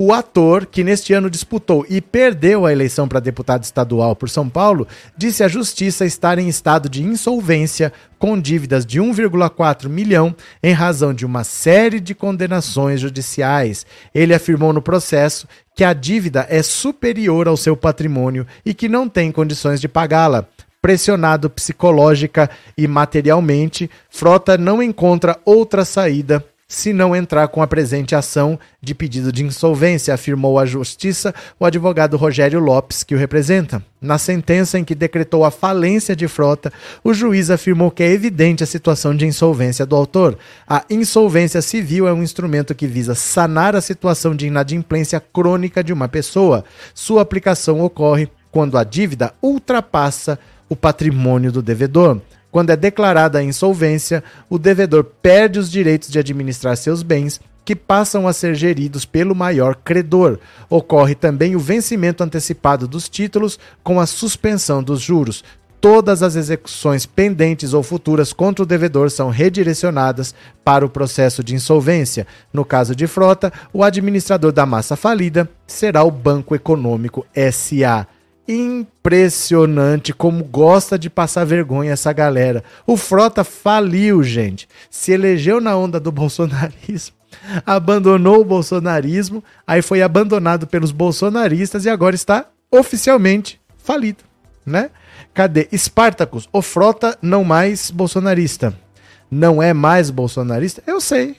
o ator, que neste ano disputou e perdeu a eleição para deputado estadual por São Paulo, disse à justiça estar em estado de insolvência com dívidas de 1,4 milhão em razão de uma série de condenações judiciais. Ele afirmou no processo que a dívida é superior ao seu patrimônio e que não tem condições de pagá-la. Pressionado psicológica e materialmente, Frota não encontra outra saída se não entrar com a presente ação de pedido de insolvência, afirmou a Justiça o advogado Rogério Lopes, que o representa. Na sentença em que decretou a falência de frota, o juiz afirmou que é evidente a situação de insolvência do autor. A insolvência civil é um instrumento que visa sanar a situação de inadimplência crônica de uma pessoa. Sua aplicação ocorre quando a dívida ultrapassa o patrimônio do devedor. Quando é declarada a insolvência, o devedor perde os direitos de administrar seus bens, que passam a ser geridos pelo maior credor. Ocorre também o vencimento antecipado dos títulos com a suspensão dos juros. Todas as execuções pendentes ou futuras contra o devedor são redirecionadas para o processo de insolvência. No caso de frota, o administrador da massa falida será o Banco Econômico SA. Impressionante como gosta de passar vergonha essa galera. O Frota faliu, gente. Se elegeu na onda do bolsonarismo, abandonou o bolsonarismo, aí foi abandonado pelos bolsonaristas e agora está oficialmente falido, né? Cadê? Spartacus, o Frota não mais bolsonarista. Não é mais bolsonarista? Eu sei.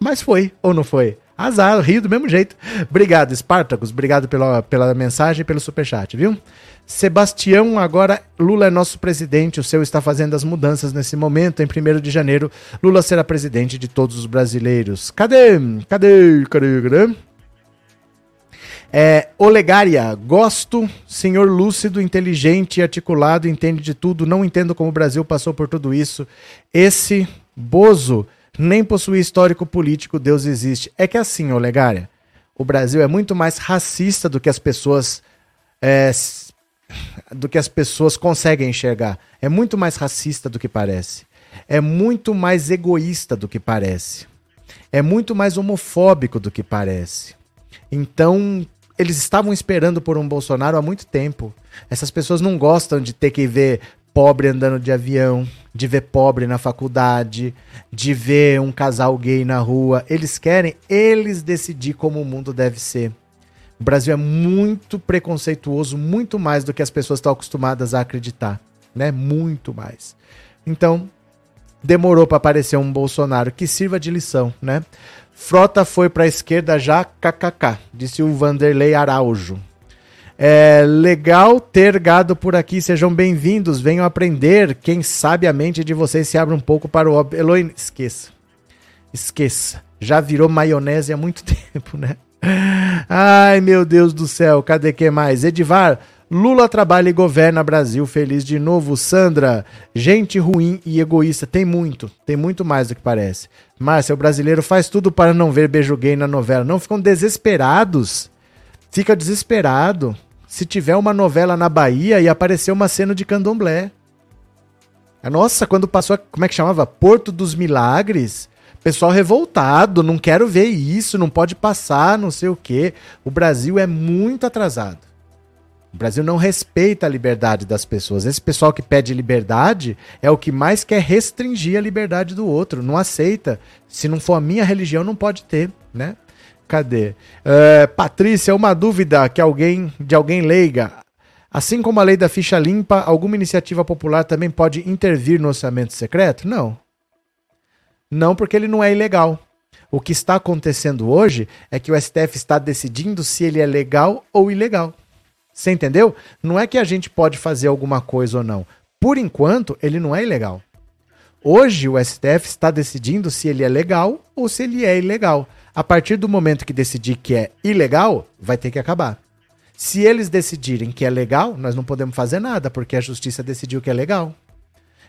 Mas foi ou não foi? Azar, rio do mesmo jeito. Obrigado, Spartacus. Obrigado pela, pela mensagem e pelo superchat, viu? Sebastião, agora Lula é nosso presidente. O seu está fazendo as mudanças nesse momento. Em 1 de janeiro, Lula será presidente de todos os brasileiros. Cadê? Cadê? Cadê? Cadê? É, Olegária, gosto, senhor lúcido, inteligente, articulado, entende de tudo. Não entendo como o Brasil passou por tudo isso. Esse Bozo nem possui histórico político, Deus existe. É que assim, Olegária, o Brasil é muito mais racista do que as pessoas é, do que as pessoas conseguem enxergar. É muito mais racista do que parece. É muito mais egoísta do que parece. É muito mais homofóbico do que parece. Então, eles estavam esperando por um Bolsonaro há muito tempo. Essas pessoas não gostam de ter que ver pobre andando de avião, de ver pobre na faculdade, de ver um casal gay na rua. Eles querem eles decidir como o mundo deve ser. O Brasil é muito preconceituoso, muito mais do que as pessoas estão acostumadas a acreditar, né? Muito mais. Então, demorou para aparecer um Bolsonaro que sirva de lição, né? Frota foi para a esquerda já kkk, disse o Vanderlei Araújo. É legal ter gado por aqui, sejam bem-vindos, venham aprender. Quem sabe a mente de vocês se abre um pouco para o óbvio. Eloy, esqueça. Esqueça. Já virou maionese há muito tempo, né? Ai, meu Deus do céu, cadê que mais? Edivar, Lula trabalha e governa Brasil feliz de novo. Sandra, gente ruim e egoísta. Tem muito, tem muito mais do que parece. Márcia, o brasileiro faz tudo para não ver beijo gay na novela. Não ficam desesperados. Fica desesperado. Se tiver uma novela na Bahia e aparecer uma cena de candomblé. Nossa, quando passou, como é que chamava? Porto dos Milagres. Pessoal revoltado, não quero ver isso, não pode passar, não sei o quê. O Brasil é muito atrasado. O Brasil não respeita a liberdade das pessoas. Esse pessoal que pede liberdade é o que mais quer restringir a liberdade do outro. Não aceita. Se não for a minha religião, não pode ter, né? Cadê? Uh, Patrícia, uma dúvida que alguém de alguém leiga. Assim como a lei da ficha limpa, alguma iniciativa popular também pode intervir no orçamento secreto? Não. Não, porque ele não é ilegal. O que está acontecendo hoje é que o STF está decidindo se ele é legal ou ilegal. Você entendeu? Não é que a gente pode fazer alguma coisa ou não. Por enquanto, ele não é ilegal. Hoje o STF está decidindo se ele é legal ou se ele é ilegal. A partir do momento que decidir que é ilegal, vai ter que acabar. Se eles decidirem que é legal, nós não podemos fazer nada, porque a justiça decidiu que é legal.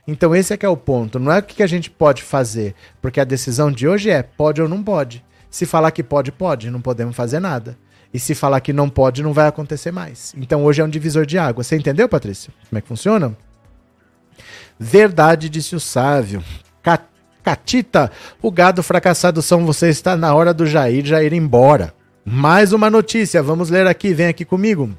Então esse é que é o ponto. Não é o que a gente pode fazer, porque a decisão de hoje é pode ou não pode. Se falar que pode, pode, não podemos fazer nada. E se falar que não pode, não vai acontecer mais. Então hoje é um divisor de água. Você entendeu, Patrícia? Como é que funciona? Verdade, disse o sábio. Catita, o gado fracassado são vocês. Está na hora do Jair já ir embora. Mais uma notícia, vamos ler aqui, vem aqui comigo.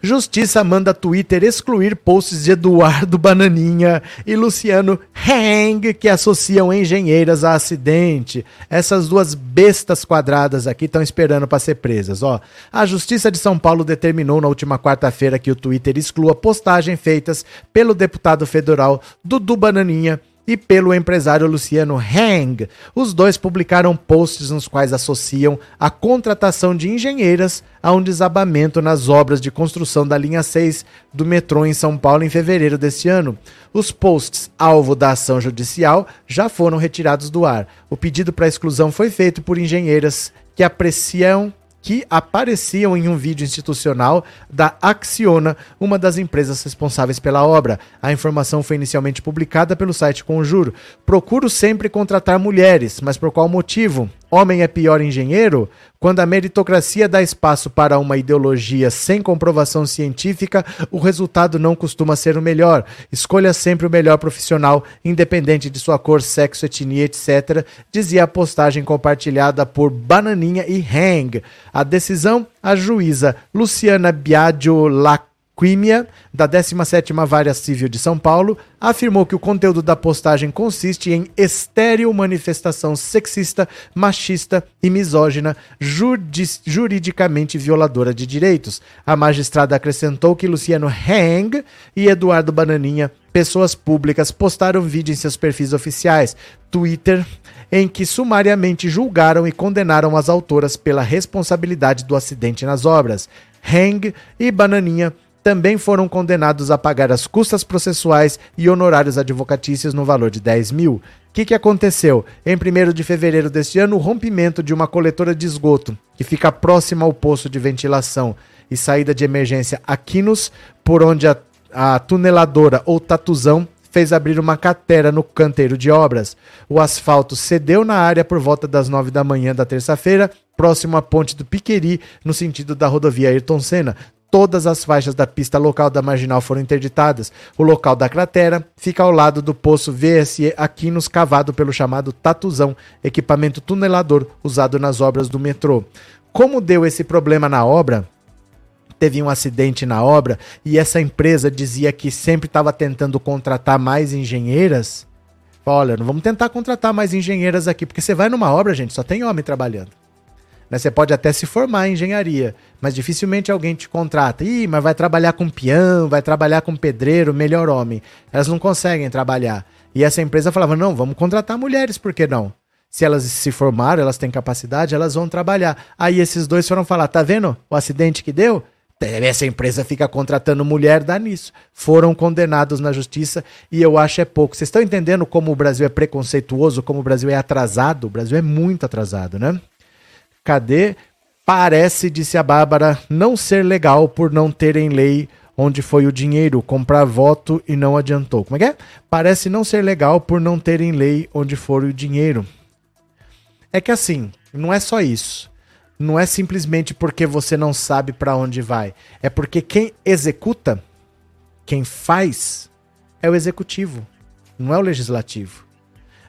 Justiça manda Twitter excluir posts de Eduardo Bananinha e Luciano Hang que associam engenheiras a acidente. Essas duas bestas quadradas aqui estão esperando para ser presas. Ó, a Justiça de São Paulo determinou na última quarta-feira que o Twitter exclua postagens feitas pelo deputado federal Dudu Bananinha e pelo empresário Luciano Hang. Os dois publicaram posts nos quais associam a contratação de engenheiras a um desabamento nas obras de construção da linha 6 do metrô em São Paulo em fevereiro deste ano. Os posts alvo da ação judicial já foram retirados do ar. O pedido para exclusão foi feito por engenheiras que apreciam que apareciam em um vídeo institucional da Acciona, uma das empresas responsáveis pela obra. A informação foi inicialmente publicada pelo site Conjuro. Procuro sempre contratar mulheres, mas por qual motivo? Homem é pior engenheiro? Quando a meritocracia dá espaço para uma ideologia sem comprovação científica, o resultado não costuma ser o melhor. Escolha sempre o melhor profissional, independente de sua cor, sexo, etnia, etc., dizia a postagem compartilhada por Bananinha e Hang. A decisão, a juíza Luciana Biagio Lac Químia, da 17ª Vara Civil de São Paulo, afirmou que o conteúdo da postagem consiste em estéril manifestação sexista, machista e misógina, juridicamente violadora de direitos. A magistrada acrescentou que Luciano Hang e Eduardo Bananinha, pessoas públicas, postaram vídeo em seus perfis oficiais, Twitter, em que sumariamente julgaram e condenaram as autoras pela responsabilidade do acidente nas obras. Hang e Bananinha também foram condenados a pagar as custas processuais e honorários advocatícios no valor de 10 mil. O que, que aconteceu? Em 1 de fevereiro deste ano, o rompimento de uma coletora de esgoto, que fica próxima ao poço de ventilação e saída de emergência Aquinos, por onde a, a tuneladora ou tatuzão fez abrir uma catera no canteiro de obras. O asfalto cedeu na área por volta das 9 da manhã da terça-feira, próximo à ponte do Piqueri, no sentido da rodovia Ayrton Senna, Todas as faixas da pista local da marginal foram interditadas. O local da cratera fica ao lado do poço VSE Aquinos, cavado pelo chamado Tatuzão, equipamento tunelador usado nas obras do metrô. Como deu esse problema na obra, teve um acidente na obra e essa empresa dizia que sempre estava tentando contratar mais engenheiras. Olha, não vamos tentar contratar mais engenheiras aqui, porque você vai numa obra, gente, só tem homem trabalhando. Né? Você pode até se formar em engenharia, mas dificilmente alguém te contrata. Ih, mas vai trabalhar com peão, vai trabalhar com pedreiro, melhor homem. Elas não conseguem trabalhar. E essa empresa falava: não, vamos contratar mulheres, por que não? Se elas se formaram, elas têm capacidade, elas vão trabalhar. Aí esses dois foram falar: tá vendo o acidente que deu? essa empresa fica contratando mulher, dá nisso. Foram condenados na justiça e eu acho é pouco. Vocês estão entendendo como o Brasil é preconceituoso, como o Brasil é atrasado? O Brasil é muito atrasado, né? Cadê? Parece, disse a Bárbara, não ser legal por não terem lei onde foi o dinheiro, comprar voto e não adiantou. Como é que é? Parece não ser legal por não terem lei onde for o dinheiro. É que assim, não é só isso não é simplesmente porque você não sabe para onde vai. É porque quem executa, quem faz, é o executivo, não é o legislativo.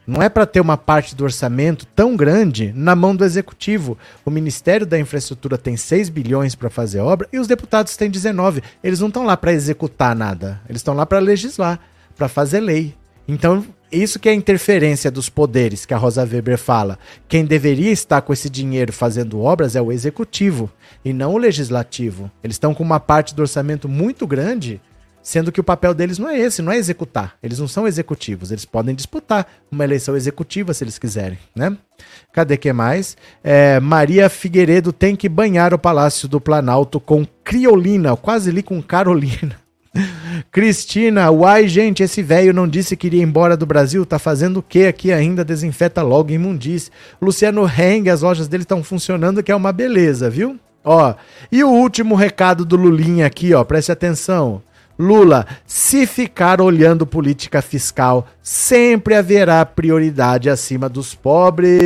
Não é para ter uma parte do orçamento tão grande na mão do executivo. O Ministério da Infraestrutura tem 6 bilhões para fazer obra e os deputados têm 19. Eles não estão lá para executar nada, eles estão lá para legislar, para fazer lei. Então, isso que é a interferência dos poderes que a Rosa Weber fala. Quem deveria estar com esse dinheiro fazendo obras é o executivo e não o legislativo. Eles estão com uma parte do orçamento muito grande, sendo que o papel deles não é esse, não é executar. Eles não são executivos, eles podem disputar uma eleição executiva se eles quiserem, né? Cadê que mais? É, Maria Figueiredo tem que banhar o Palácio do Planalto com criolina, quase li com Carolina. Cristina, uai, gente, esse velho não disse que iria embora do Brasil, tá fazendo o que aqui ainda? Desinfeta logo imundice. Luciano Heng, as lojas dele estão funcionando, que é uma beleza, viu? Ó, e o último recado do Lulinha aqui, ó, preste atenção. Lula, se ficar olhando política fiscal, sempre haverá prioridade acima dos pobres.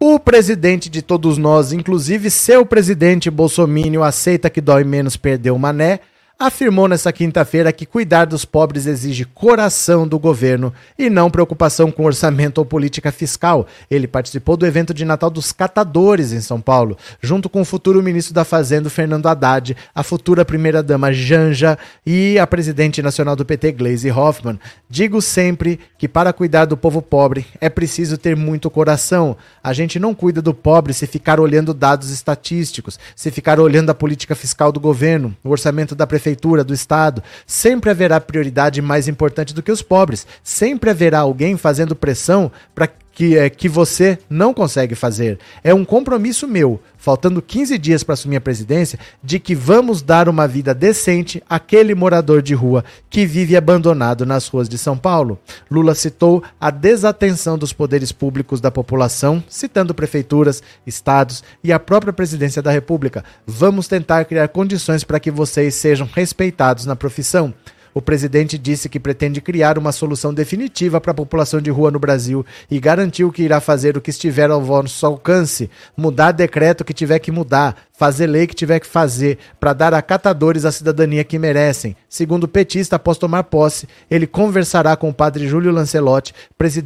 O presidente de todos nós, inclusive seu presidente Bolsonaro, aceita que dói menos perder o mané afirmou nesta quinta-feira que cuidar dos pobres exige coração do governo e não preocupação com orçamento ou política fiscal. Ele participou do evento de Natal dos Catadores em São Paulo, junto com o futuro ministro da Fazenda, Fernando Haddad, a futura primeira-dama Janja e a presidente nacional do PT, Gleisi Hoffmann. Digo sempre que para cuidar do povo pobre é preciso ter muito coração. A gente não cuida do pobre se ficar olhando dados estatísticos, se ficar olhando a política fiscal do governo, o orçamento da prefeitura prefeitura, do Estado, sempre haverá prioridade mais importante do que os pobres. Sempre haverá alguém fazendo pressão para que, é, que você não consegue fazer. É um compromisso meu, faltando 15 dias para assumir a presidência, de que vamos dar uma vida decente àquele morador de rua que vive abandonado nas ruas de São Paulo. Lula citou a desatenção dos poderes públicos da população, citando prefeituras, estados e a própria presidência da República. Vamos tentar criar condições para que vocês sejam respeitados na profissão. O presidente disse que pretende criar uma solução definitiva para a população de rua no Brasil e garantiu que irá fazer o que estiver ao vosso alcance, mudar decreto que tiver que mudar, fazer lei que tiver que fazer para dar a catadores a cidadania que merecem. Segundo o petista, após tomar posse, ele conversará com o padre Júlio Lancelotti,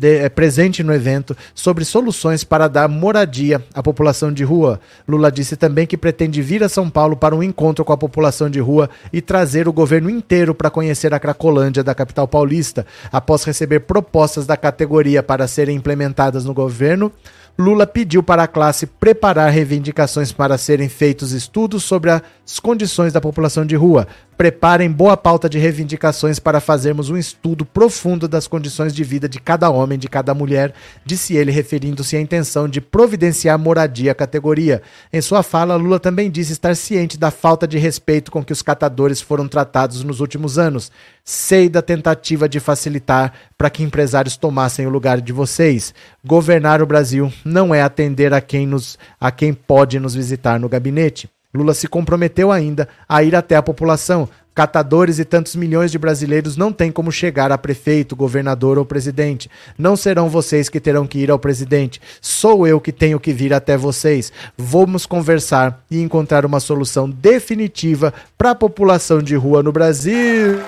eh, presente no evento, sobre soluções para dar moradia à população de rua. Lula disse também que pretende vir a São Paulo para um encontro com a população de rua e trazer o governo inteiro para conhecer a Cracolândia da capital paulista. Após receber propostas da categoria para serem implementadas no governo, Lula pediu para a classe preparar reivindicações para serem feitos estudos sobre as condições da população de rua. Preparem boa pauta de reivindicações para fazermos um estudo profundo das condições de vida de cada homem, de cada mulher, disse ele, referindo-se à intenção de providenciar moradia à categoria. Em sua fala, Lula também disse estar ciente da falta de respeito com que os catadores foram tratados nos últimos anos. Sei da tentativa de facilitar para que empresários tomassem o lugar de vocês. Governar o Brasil não é atender a quem, nos, a quem pode nos visitar no gabinete. Lula se comprometeu ainda a ir até a população. Catadores e tantos milhões de brasileiros não têm como chegar a prefeito, governador ou presidente. Não serão vocês que terão que ir ao presidente. Sou eu que tenho que vir até vocês. Vamos conversar e encontrar uma solução definitiva para a população de rua no Brasil.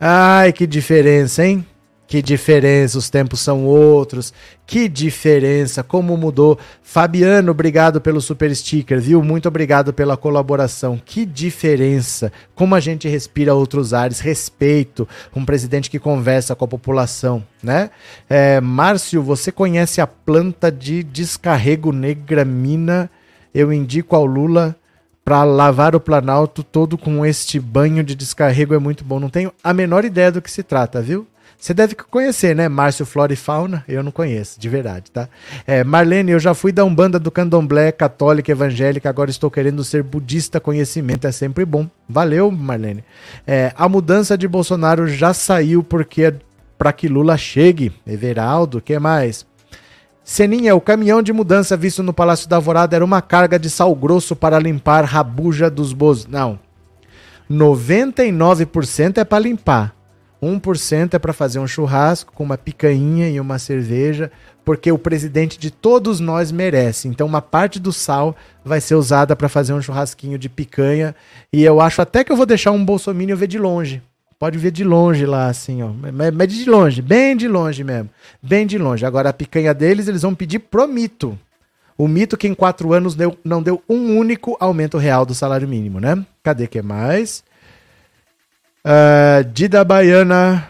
Ai, que diferença, hein? Que diferença, os tempos são outros. Que diferença, como mudou. Fabiano, obrigado pelo super sticker, viu? Muito obrigado pela colaboração. Que diferença. Como a gente respira outros ares. Respeito. Um presidente que conversa com a população, né? É, Márcio, você conhece a planta de descarrego negra mina? Eu indico ao Lula Pra lavar o Planalto todo com este banho de descarrego é muito bom. Não tenho a menor ideia do que se trata, viu? Você deve conhecer, né? Márcio Flora e Fauna. Eu não conheço, de verdade, tá? É, Marlene, eu já fui da Umbanda do Candomblé, católica, evangélica, agora estou querendo ser budista. Conhecimento é sempre bom. Valeu, Marlene. É, a mudança de Bolsonaro já saiu porque para que Lula chegue. Everaldo, que mais? Seninha, o caminhão de mudança visto no Palácio da Alvorada era uma carga de sal grosso para limpar rabuja dos bozos. Não. 99% é para limpar. 1% é para fazer um churrasco com uma picanha e uma cerveja, porque o presidente de todos nós merece. Então, uma parte do sal vai ser usada para fazer um churrasquinho de picanha. E eu acho até que eu vou deixar um bolsominion ver de longe. Pode ver de longe lá, assim, ó. Mas de longe, bem de longe mesmo. Bem de longe. Agora, a picanha deles, eles vão pedir pro mito. O mito que em quatro anos deu, não deu um único aumento real do salário mínimo, né? Cadê que mais? Uh, Dida Baiana,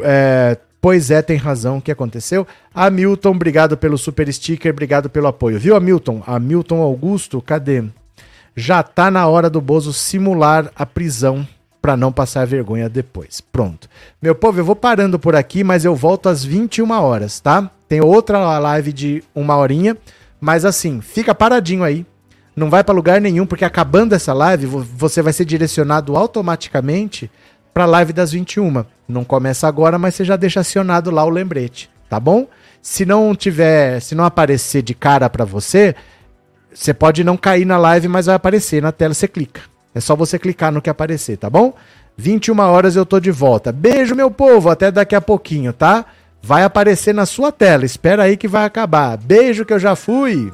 é, pois é, tem razão, o que aconteceu? Hamilton, obrigado pelo super sticker, obrigado pelo apoio. Viu, Hamilton? Hamilton Augusto, cadê? Já tá na hora do Bozo simular a prisão para não passar vergonha depois. Pronto. Meu povo, eu vou parando por aqui, mas eu volto às 21 horas, tá? Tem outra live de uma horinha, mas assim, fica paradinho aí. Não vai para lugar nenhum, porque acabando essa live, você vai ser direcionado automaticamente para a live das 21. Não começa agora, mas você já deixa acionado lá o lembrete, tá bom? Se não tiver, se não aparecer de cara para você, você pode não cair na live, mas vai aparecer na tela, você clica. É só você clicar no que aparecer, tá bom? 21 horas eu tô de volta. Beijo, meu povo, até daqui a pouquinho, tá? Vai aparecer na sua tela. Espera aí que vai acabar. Beijo que eu já fui.